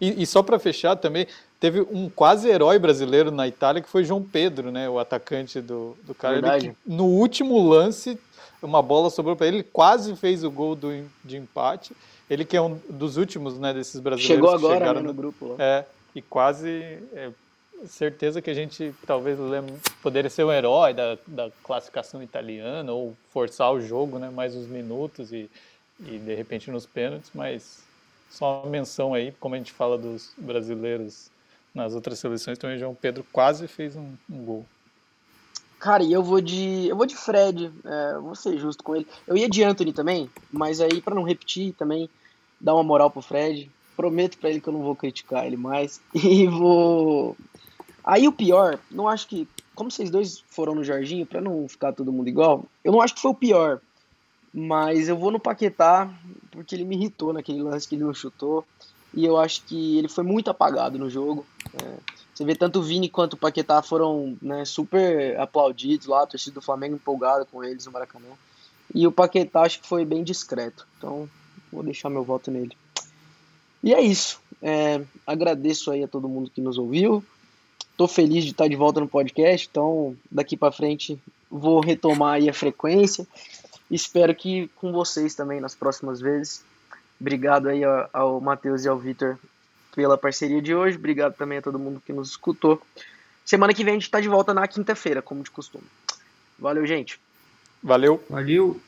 E, e só para fechar também, teve um quase herói brasileiro na Itália que foi João Pedro, né, o atacante do, do. Ele, no último lance, uma bola sobrou para ele, ele quase fez o gol do, de empate. Ele que é um dos últimos, né, desses brasileiros
Chegou
que
agora
chegaram
né, no grupo. Lá.
É, e quase é, certeza que a gente talvez lembre, poderia ser o herói da, da classificação italiana ou forçar o jogo, né, mais uns minutos e, e de repente nos pênaltis, mas só uma menção aí, como a gente fala dos brasileiros nas outras seleções, também João Pedro quase fez um, um gol.
Cara, e eu vou de. Eu vou de Fred, é, vou ser justo com ele. Eu ia de Anthony também, mas aí, para não repetir também, dar uma moral pro Fred. Prometo para ele que eu não vou criticar ele mais. E vou. Aí o pior, não acho que. Como vocês dois foram no Jorginho, para não ficar todo mundo igual, eu não acho que foi o pior. Mas eu vou no Paquetá, porque ele me irritou naquele lance que ele não chutou. E eu acho que ele foi muito apagado no jogo. É, você vê tanto o Vini quanto o Paquetá foram né, super aplaudidos lá, a torcida do Flamengo empolgada com eles no Maracanã. E o Paquetá acho que foi bem discreto. Então, vou deixar meu voto nele. E é isso. É, agradeço aí a todo mundo que nos ouviu. Tô feliz de estar de volta no podcast, então daqui para frente vou retomar aí a frequência. Espero que com vocês também nas próximas vezes. Obrigado aí ao, ao Matheus e ao Vitor pela parceria de hoje. Obrigado também a todo mundo que nos escutou. Semana que vem a gente está de volta na quinta-feira, como de costume. Valeu, gente.
Valeu.
Valeu.